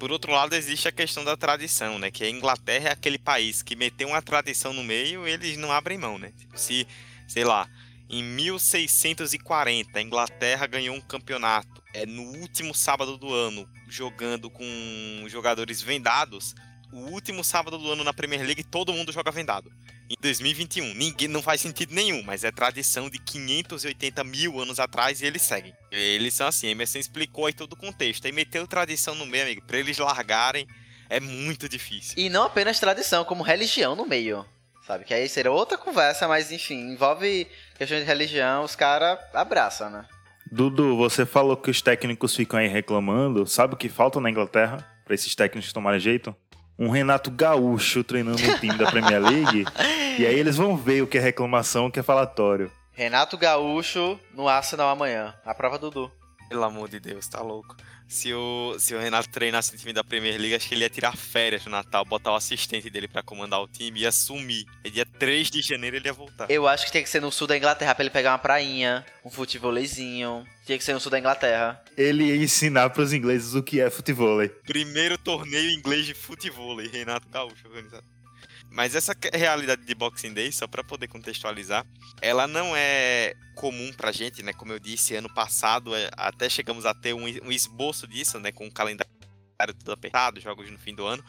Por outro lado, existe a questão da tradição, né? Que a Inglaterra é aquele país que meteu uma tradição no meio eles não abrem mão, né? Tipo, se, sei lá, em 1640 a Inglaterra ganhou um campeonato, é no último sábado do ano, jogando com jogadores vendados, o último sábado do ano na Premier League todo mundo joga vendado. Em 2021, ninguém não faz sentido nenhum, mas é tradição de 580 mil anos atrás e eles seguem. Eles são assim, Emerson explicou aí todo o contexto, aí meteu tradição no meio, amigo, pra eles largarem é muito difícil. E não apenas tradição, como religião no meio. Sabe? Que aí seria outra conversa, mas enfim, envolve questão de religião, os caras abraçam, né? Dudu, você falou que os técnicos ficam aí reclamando. Sabe o que falta na Inglaterra para esses técnicos tomarem jeito? Um Renato Gaúcho treinando um time da Premier League. e aí eles vão ver o que é reclamação, o que é falatório. Renato Gaúcho no Arsenal amanhã. A prova Dudu. Pelo amor de Deus, tá louco. Se o, se o Renato treinasse o time da Premier League, acho que ele ia tirar férias no Natal, botar o assistente dele para comandar o time e ia sumir. E dia 3 de janeiro ele ia voltar. Eu acho que tem que ser no sul da Inglaterra pra ele pegar uma prainha, um futebolêzinho. Tinha que ser no sul da Inglaterra. Ele ia ensinar pros ingleses o que é futebol. Primeiro torneio inglês de futebol, Renato Gaúcho organizado. Mas essa realidade de Boxing Day, só para poder contextualizar, ela não é comum pra gente, né? Como eu disse, ano passado é, até chegamos a ter um, esboço disso, né? Com o calendário tudo apertado, jogos no fim do ano.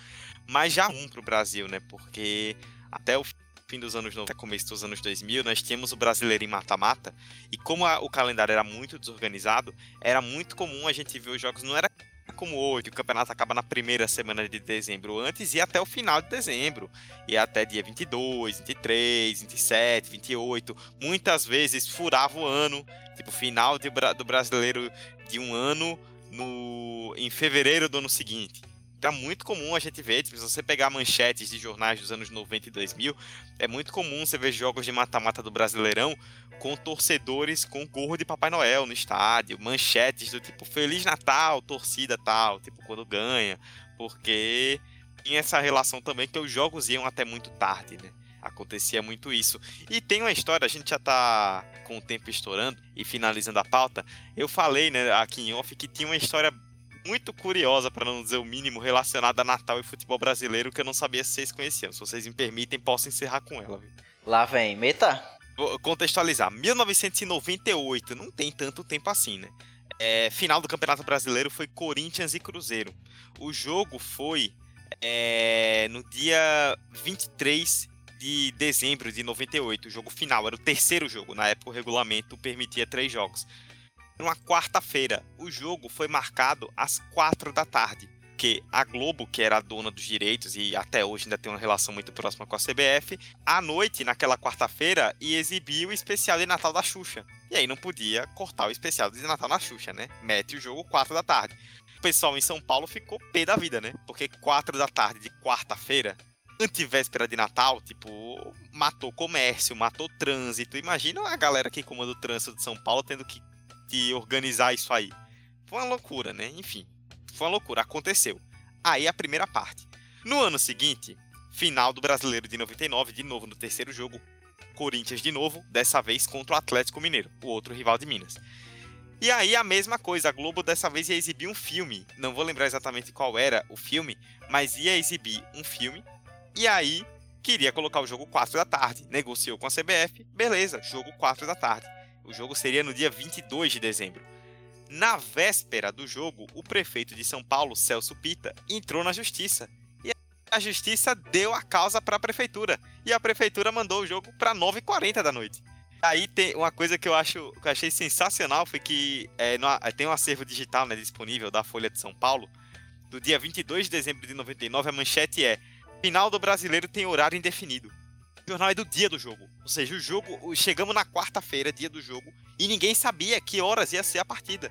Mas já um pro Brasil, né? Porque até o fim dos anos 90, começo dos anos 2000, nós tínhamos o brasileiro em mata-mata. E como a, o calendário era muito desorganizado, era muito comum a gente ver os jogos. Não era como hoje, o campeonato acaba na primeira semana de dezembro antes e até o final de dezembro. E até dia 22, 23, 27, 28. Muitas vezes furava o ano, tipo, final de, do brasileiro de um ano no, em fevereiro do ano seguinte. Então é muito comum a gente ver, tipo, se você pegar manchetes de jornais dos anos 90 e 2000, é muito comum você ver jogos de mata-mata do Brasileirão com torcedores com gorro de Papai Noel no estádio, manchetes do tipo Feliz Natal, torcida tal, tipo quando ganha, porque tinha essa relação também que os jogos iam até muito tarde, né? Acontecia muito isso. E tem uma história, a gente já tá com o tempo estourando e finalizando a pauta. Eu falei, né, aqui em off, que tinha uma história muito curiosa, para não dizer o mínimo, relacionada a Natal e futebol brasileiro que eu não sabia se vocês conheciam. Se vocês me permitem, posso encerrar com ela. Viu? Lá vem, meta. Vou contextualizar. 1998, não tem tanto tempo assim, né? É, final do Campeonato Brasileiro foi Corinthians e Cruzeiro. O jogo foi é, no dia 23 de dezembro de 98, o jogo final. Era o terceiro jogo. Na época, o regulamento permitia três jogos numa quarta-feira. O jogo foi marcado às quatro da tarde. Que a Globo, que era a dona dos direitos e até hoje ainda tem uma relação muito próxima com a CBF, à noite, naquela quarta-feira, ia exibir o especial de Natal da Xuxa. E aí não podia cortar o especial de Natal na Xuxa, né? Mete o jogo quatro da tarde. O pessoal em São Paulo ficou pé da vida, né? Porque quatro da tarde de quarta-feira, antivéspera de Natal, tipo, matou comércio, matou trânsito. Imagina a galera que comanda o trânsito de São Paulo tendo que de organizar isso aí. Foi uma loucura, né? Enfim, foi uma loucura. Aconteceu. Aí a primeira parte. No ano seguinte, final do Brasileiro de 99, de novo no terceiro jogo, Corinthians de novo, dessa vez contra o Atlético Mineiro, o outro rival de Minas. E aí a mesma coisa, a Globo dessa vez ia exibir um filme. Não vou lembrar exatamente qual era o filme, mas ia exibir um filme. E aí queria colocar o jogo 4 da tarde. Negociou com a CBF, beleza, jogo 4 da tarde. O jogo seria no dia 22 de dezembro. Na véspera do jogo, o prefeito de São Paulo, Celso Pita, entrou na justiça. E a justiça deu a causa para a prefeitura. E a prefeitura mandou o jogo para 9h40 da noite. Aí tem uma coisa que eu acho que eu achei sensacional foi que é, no, tem um acervo digital né, disponível da Folha de São Paulo. Do dia 22 de dezembro de 99, a manchete é: Final do brasileiro tem horário indefinido jornal é do dia do jogo. Ou seja, o jogo. Chegamos na quarta-feira, dia do jogo, e ninguém sabia que horas ia ser a partida.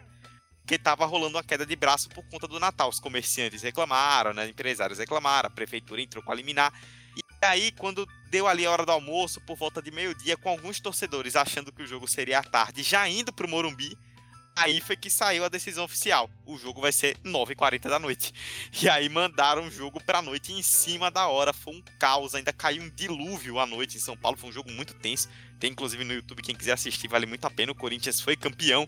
Porque tava rolando uma queda de braço por conta do Natal. Os comerciantes reclamaram, né? Empresários reclamaram, a prefeitura entrou com a liminar. E aí, quando deu ali a hora do almoço, por volta de meio-dia, com alguns torcedores achando que o jogo seria à tarde, já indo pro Morumbi, Aí foi que saiu a decisão oficial. O jogo vai ser 9h40 da noite. E aí mandaram o jogo pra noite em cima da hora. Foi um caos. Ainda caiu um dilúvio à noite em São Paulo. Foi um jogo muito tenso. Tem inclusive no YouTube, quem quiser assistir, vale muito a pena. O Corinthians foi campeão.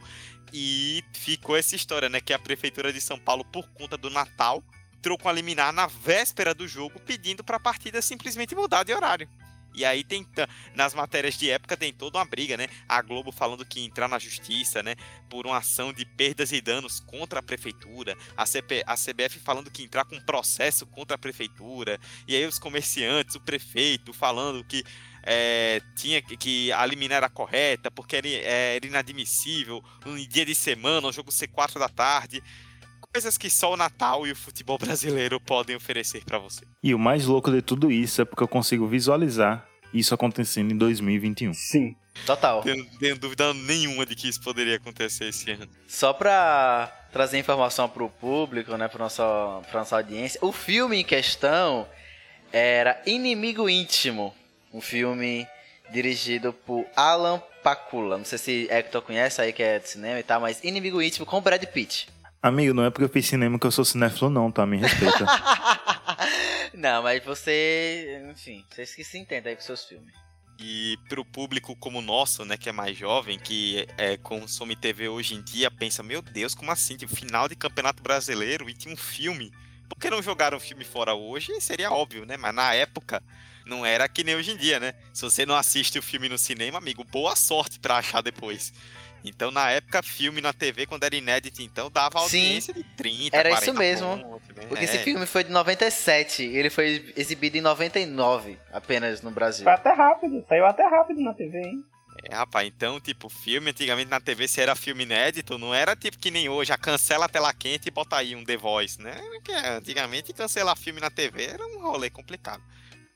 E ficou essa história, né? Que a Prefeitura de São Paulo, por conta do Natal, entrou com a liminar na véspera do jogo, pedindo para a partida simplesmente mudar de horário. E aí tem nas matérias de época tem toda uma briga, né? A Globo falando que entrar na justiça, né, por uma ação de perdas e danos contra a prefeitura, a, CP, a CBF falando que entrar com processo contra a prefeitura, e aí os comerciantes, o prefeito falando que é, tinha que a liminar era correta, porque era, é, era inadmissível um dia de semana, um jogo ser 4 da tarde coisas que só o Natal e o futebol brasileiro podem oferecer para você. E o mais louco de tudo isso é porque eu consigo visualizar isso acontecendo em 2021. Sim. Total. Tenho, tenho dúvida nenhuma de que isso poderia acontecer esse ano. Só pra trazer informação pro público, né, pra nossa, pra nossa audiência, o filme em questão era Inimigo Íntimo, um filme dirigido por Alan Pakula. Não sei se Hector conhece aí que é de cinema e tal, mas Inimigo Íntimo com Brad Pitt. Amigo, não é porque eu fiz cinema que eu sou cinéfilo, não, tá? Me respeita. não, mas você. Enfim, vocês que se entendem aí com seus filmes. E pro público como o nosso, né, que é mais jovem, que é, consome TV hoje em dia, pensa, meu Deus, como assim? Tipo, final de campeonato brasileiro e tinha um filme. Por que não jogaram o filme fora hoje? Seria óbvio, né? Mas na época não era que nem hoje em dia, né? Se você não assiste o filme no cinema, amigo, boa sorte para achar depois. Então, na época, filme na TV, quando era inédito, então, dava audiência Sim, de 30, Era isso mesmo. Pontos, né? Porque é. esse filme foi de 97, ele foi exibido em 99, apenas no Brasil. Foi até rápido, saiu até rápido na TV, hein? É, rapaz, então, tipo, filme, antigamente na TV, se era filme inédito, não era tipo que nem hoje, a cancela a tela quente e bota aí um The Voice, né? Porque antigamente cancelar filme na TV era um rolê complicado.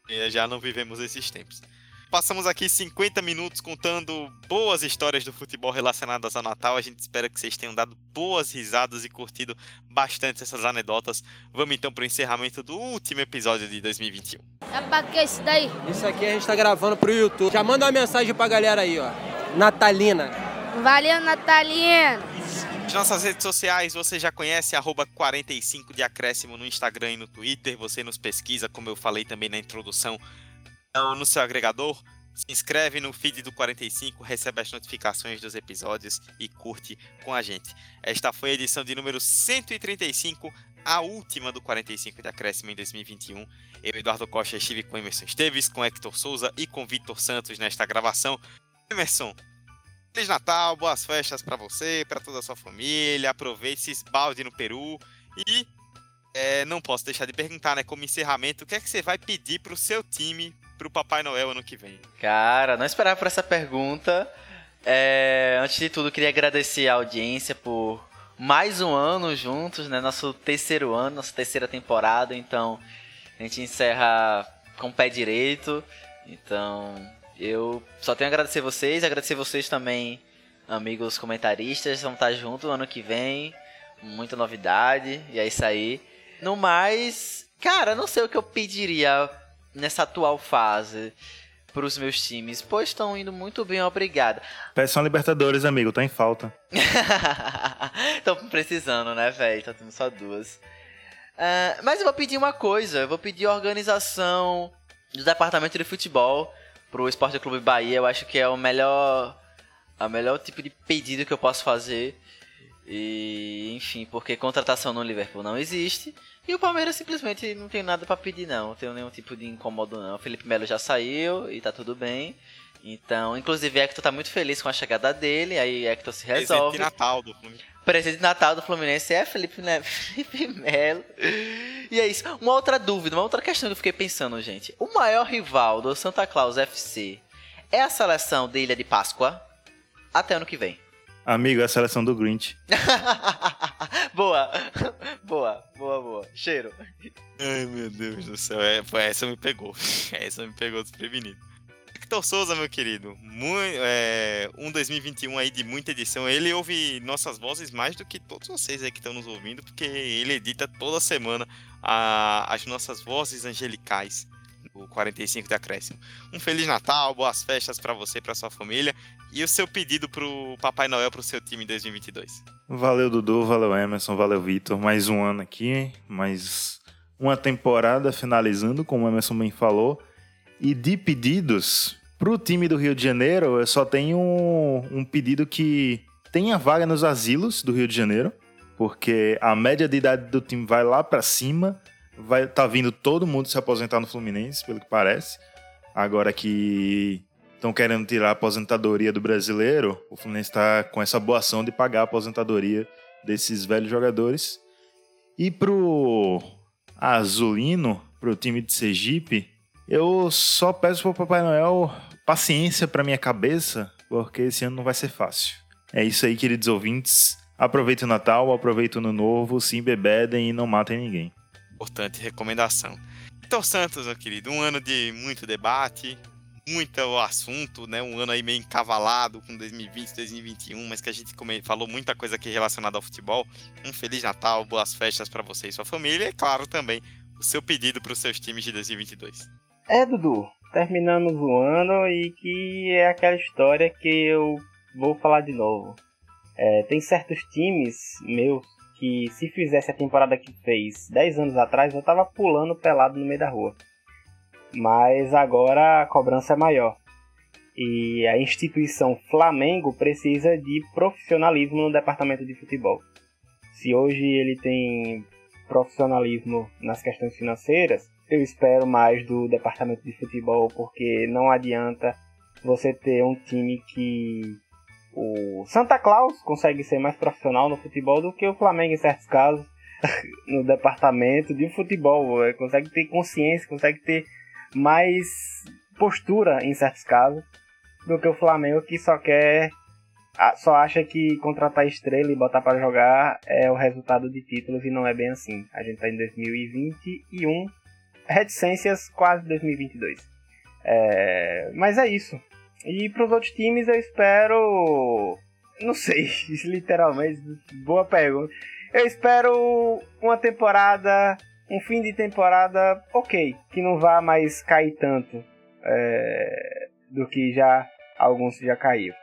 E já não vivemos esses tempos. Passamos aqui 50 minutos contando boas histórias do futebol relacionadas ao Natal. A gente espera que vocês tenham dado boas risadas e curtido bastante essas anedotas. Vamos então para o encerramento do último episódio de 2021. É pra que isso daí? Isso aqui a gente tá gravando pro YouTube. Já manda uma mensagem pra galera aí, ó. Natalina. Valeu, Natalina. As nossas redes sociais você já conhece, arroba 45 de acréscimo no Instagram e no Twitter. Você nos pesquisa, como eu falei também na introdução, então, no seu agregador. Se inscreve no feed do 45, recebe as notificações dos episódios e curte com a gente. Esta foi a edição de número 135, a última do 45 de Acréscimo em 2021. Eu, Eduardo Costa, estive com Emerson Esteves, com Hector Souza e com Vitor Santos nesta gravação. Emerson, Feliz Natal, boas festas para você, para toda a sua família. Aproveite, se esbalde no Peru e é, não posso deixar de perguntar, né, como encerramento, o que é que você vai pedir pro seu time pro Papai Noel ano que vem? Cara, não esperava por essa pergunta. É, antes de tudo, queria agradecer a audiência por mais um ano juntos, né? Nosso terceiro ano, nossa terceira temporada. Então, a gente encerra com o pé direito. Então, eu só tenho a agradecer vocês, agradecer vocês também, amigos comentaristas. Vamos estar juntos ano que vem. Muita novidade. E é isso aí. No mais, cara, não sei o que eu pediria nessa atual fase para os meus times, pois estão indo muito bem, obrigado. Peçam a Libertadores, amigo, tá em falta. Estão precisando, né, velho? Tá tendo só duas. Uh, mas eu vou pedir uma coisa, eu vou pedir organização do departamento de futebol pro Esporte Clube Bahia. Eu acho que é o melhor, a melhor tipo de pedido que eu posso fazer. E, enfim, porque contratação no Liverpool não existe. E o Palmeiras simplesmente não tem nada para pedir, não. Não tem nenhum tipo de incômodo, não. O Felipe Melo já saiu e tá tudo bem. Então, inclusive, Hector tá muito feliz com a chegada dele. Aí Hector se resolve. Presente de Natal do Fluminense. Presente de Natal do Fluminense é Felipe, né? Felipe Melo. E é isso. Uma outra dúvida, uma outra questão que eu fiquei pensando, gente. O maior rival do Santa Claus FC é a seleção de Ilha de Páscoa até ano que vem. Amigo, é a seleção do Grinch. boa, boa, boa, boa. Cheiro. Ai, meu Deus do céu. É, essa me pegou. Essa me pegou desprevenido. Victor Souza, meu querido. Muito, é, um 2021 aí de muita edição. Ele ouve nossas vozes mais do que todos vocês aí que estão nos ouvindo, porque ele edita toda semana a, as nossas vozes angelicais o 45 de acréscimo. Um feliz Natal, boas festas para você, para sua família e o seu pedido pro Papai Noel pro seu time em 2022. Valeu, Dudu, valeu, Emerson, valeu, Vitor. Mais um ano aqui, mais uma temporada finalizando, como o Emerson bem falou. E de pedidos, pro time do Rio de Janeiro, eu só tenho um, um pedido que tenha vaga nos asilos do Rio de Janeiro, porque a média de idade do time vai lá para cima, vai tá vindo todo mundo se aposentar no Fluminense, pelo que parece. Agora que estão querendo tirar a aposentadoria do brasileiro, o Fluminense está com essa boa ação de pagar a aposentadoria desses velhos jogadores. E pro Azulino, pro time de Sergipe, eu só peço pro Papai Noel paciência para minha cabeça, porque esse ano não vai ser fácil. É isso aí, queridos ouvintes. Aproveitem o Natal, aproveitem o Ano Novo, se embebedem e não matem ninguém. Importante recomendação. Então, Santos, meu querido, um ano de muito debate, muito assunto, né? Um ano aí meio encavalado com 2020, 2021, mas que a gente falou muita coisa aqui relacionada ao futebol. Um Feliz Natal, boas festas para você e sua família e, claro, também o seu pedido para os seus times de 2022. É, Dudu, terminamos o ano e que é aquela história que eu vou falar de novo. É, tem certos times meus que se fizesse a temporada que fez 10 anos atrás, eu tava pulando pelado no meio da rua. Mas agora a cobrança é maior. E a instituição Flamengo precisa de profissionalismo no departamento de futebol. Se hoje ele tem profissionalismo nas questões financeiras, eu espero mais do departamento de futebol, porque não adianta você ter um time que o Santa Claus consegue ser mais profissional no futebol do que o Flamengo em certos casos no departamento de futebol, consegue ter consciência, consegue ter mais postura em certos casos do que o Flamengo que só quer só acha que contratar estrela e botar para jogar é o resultado de títulos e não é bem assim. A gente está em 2021 reticências quase 2022. É, mas é isso. E para os outros times eu espero. Não sei, literalmente, boa pergunta. Eu espero uma temporada, um fim de temporada ok, que não vá mais cair tanto é, do que já alguns já caiu.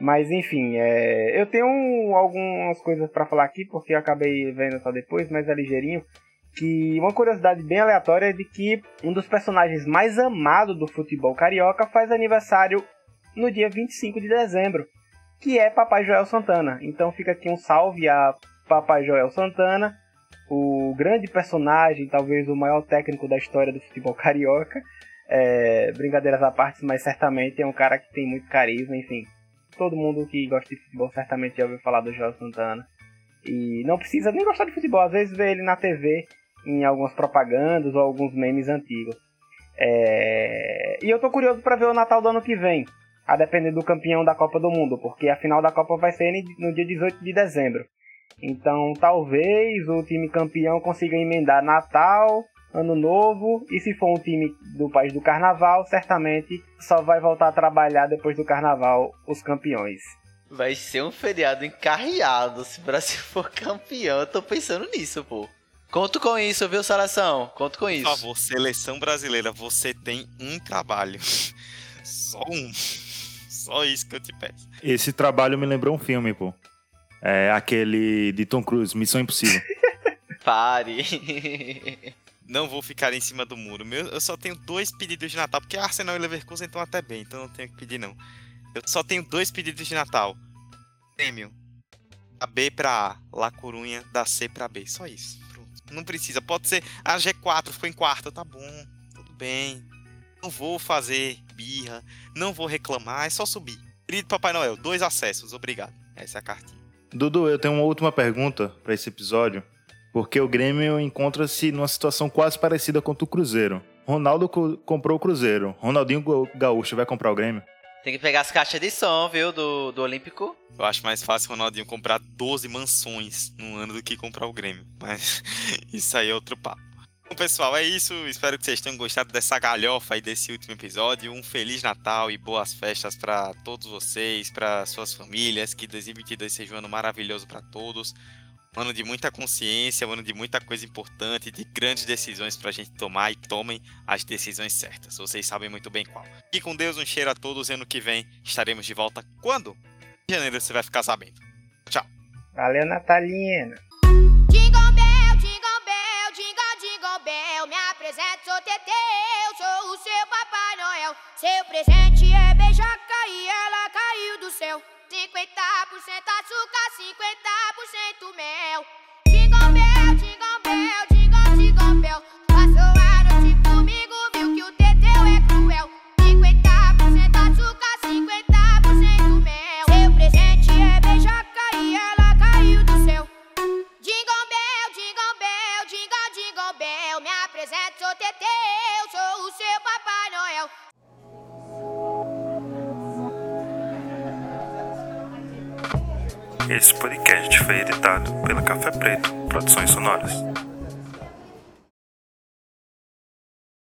Mas enfim, é, eu tenho algumas coisas para falar aqui porque eu acabei vendo só depois, mas é ligeirinho que uma curiosidade bem aleatória é de que um dos personagens mais amados do futebol carioca faz aniversário no dia 25 de dezembro, que é Papai Joel Santana. Então fica aqui um salve a Papai Joel Santana, o grande personagem, talvez o maior técnico da história do futebol carioca. É, brincadeiras à parte, mas certamente é um cara que tem muito carisma, enfim. Todo mundo que gosta de futebol certamente já ouviu falar do Joel Santana. E não precisa nem gostar de futebol, às vezes vê ele na TV em algumas propagandas ou alguns memes antigos. É... E eu tô curioso para ver o Natal do ano que vem, a depender do campeão da Copa do Mundo, porque a final da Copa vai ser no dia 18 de dezembro. Então talvez o time campeão consiga emendar Natal, Ano Novo, e se for um time do país do Carnaval, certamente só vai voltar a trabalhar depois do Carnaval os campeões. Vai ser um feriado encarreado se o Brasil for campeão. Eu tô pensando nisso, pô. Conto com isso, viu, Saração? Conto com isso. Por favor, seleção brasileira, você tem um trabalho. Só um. Só isso que eu te peço. Esse trabalho me lembrou um filme, pô. É aquele de Tom Cruise, Missão Impossível. Pare. Não vou ficar em cima do muro. Meu, eu só tenho dois pedidos de Natal, porque Arsenal e Leverkusen estão até bem, então não tenho que pedir não. Eu só tenho dois pedidos de Natal. Prêmio. A B pra A, La Corunha, da C pra B. Só isso. Não precisa. Pode ser a G4 ficou em quarta, tá bom. Tudo bem. Não vou fazer birra, não vou reclamar, é só subir. Querido Papai Noel, dois acessos, obrigado. Essa é a cartinha. Dudu, eu tenho uma última pergunta para esse episódio, porque o Grêmio encontra-se numa situação quase parecida com o Cruzeiro. Ronaldo co comprou o Cruzeiro. Ronaldinho Gaúcho vai comprar o Grêmio? Tem que pegar as caixas de som, viu, do, do Olímpico. Eu acho mais fácil o Ronaldinho comprar 12 mansões no ano do que comprar o Grêmio. Mas isso aí é outro papo. Bom, pessoal, é isso. Espero que vocês tenham gostado dessa galhofa aí desse último episódio. Um Feliz Natal e boas festas para todos vocês, para suas famílias. Que 2022 seja um ano maravilhoso para todos. Um ano de muita consciência, um ano de muita coisa importante, de grandes decisões pra gente tomar e tomem as decisões certas. Vocês sabem muito bem qual. E com Deus, um cheiro a todos. Ano que vem estaremos de volta. Quando? Em janeiro você vai ficar sabendo. Tchau. Valeu, Natalina. Bell. Me apresento, sou Teteu, sou o seu Papai Noel. Seu presente é beijoca e ela caiu do céu. 50% açúcar, 50% mel. Jingle bell, jingle bell, jingle, jingle bell. Teteu, sou o seu Papai Noel. Esse podcast foi editado pela Café Preto Produções Sonoras.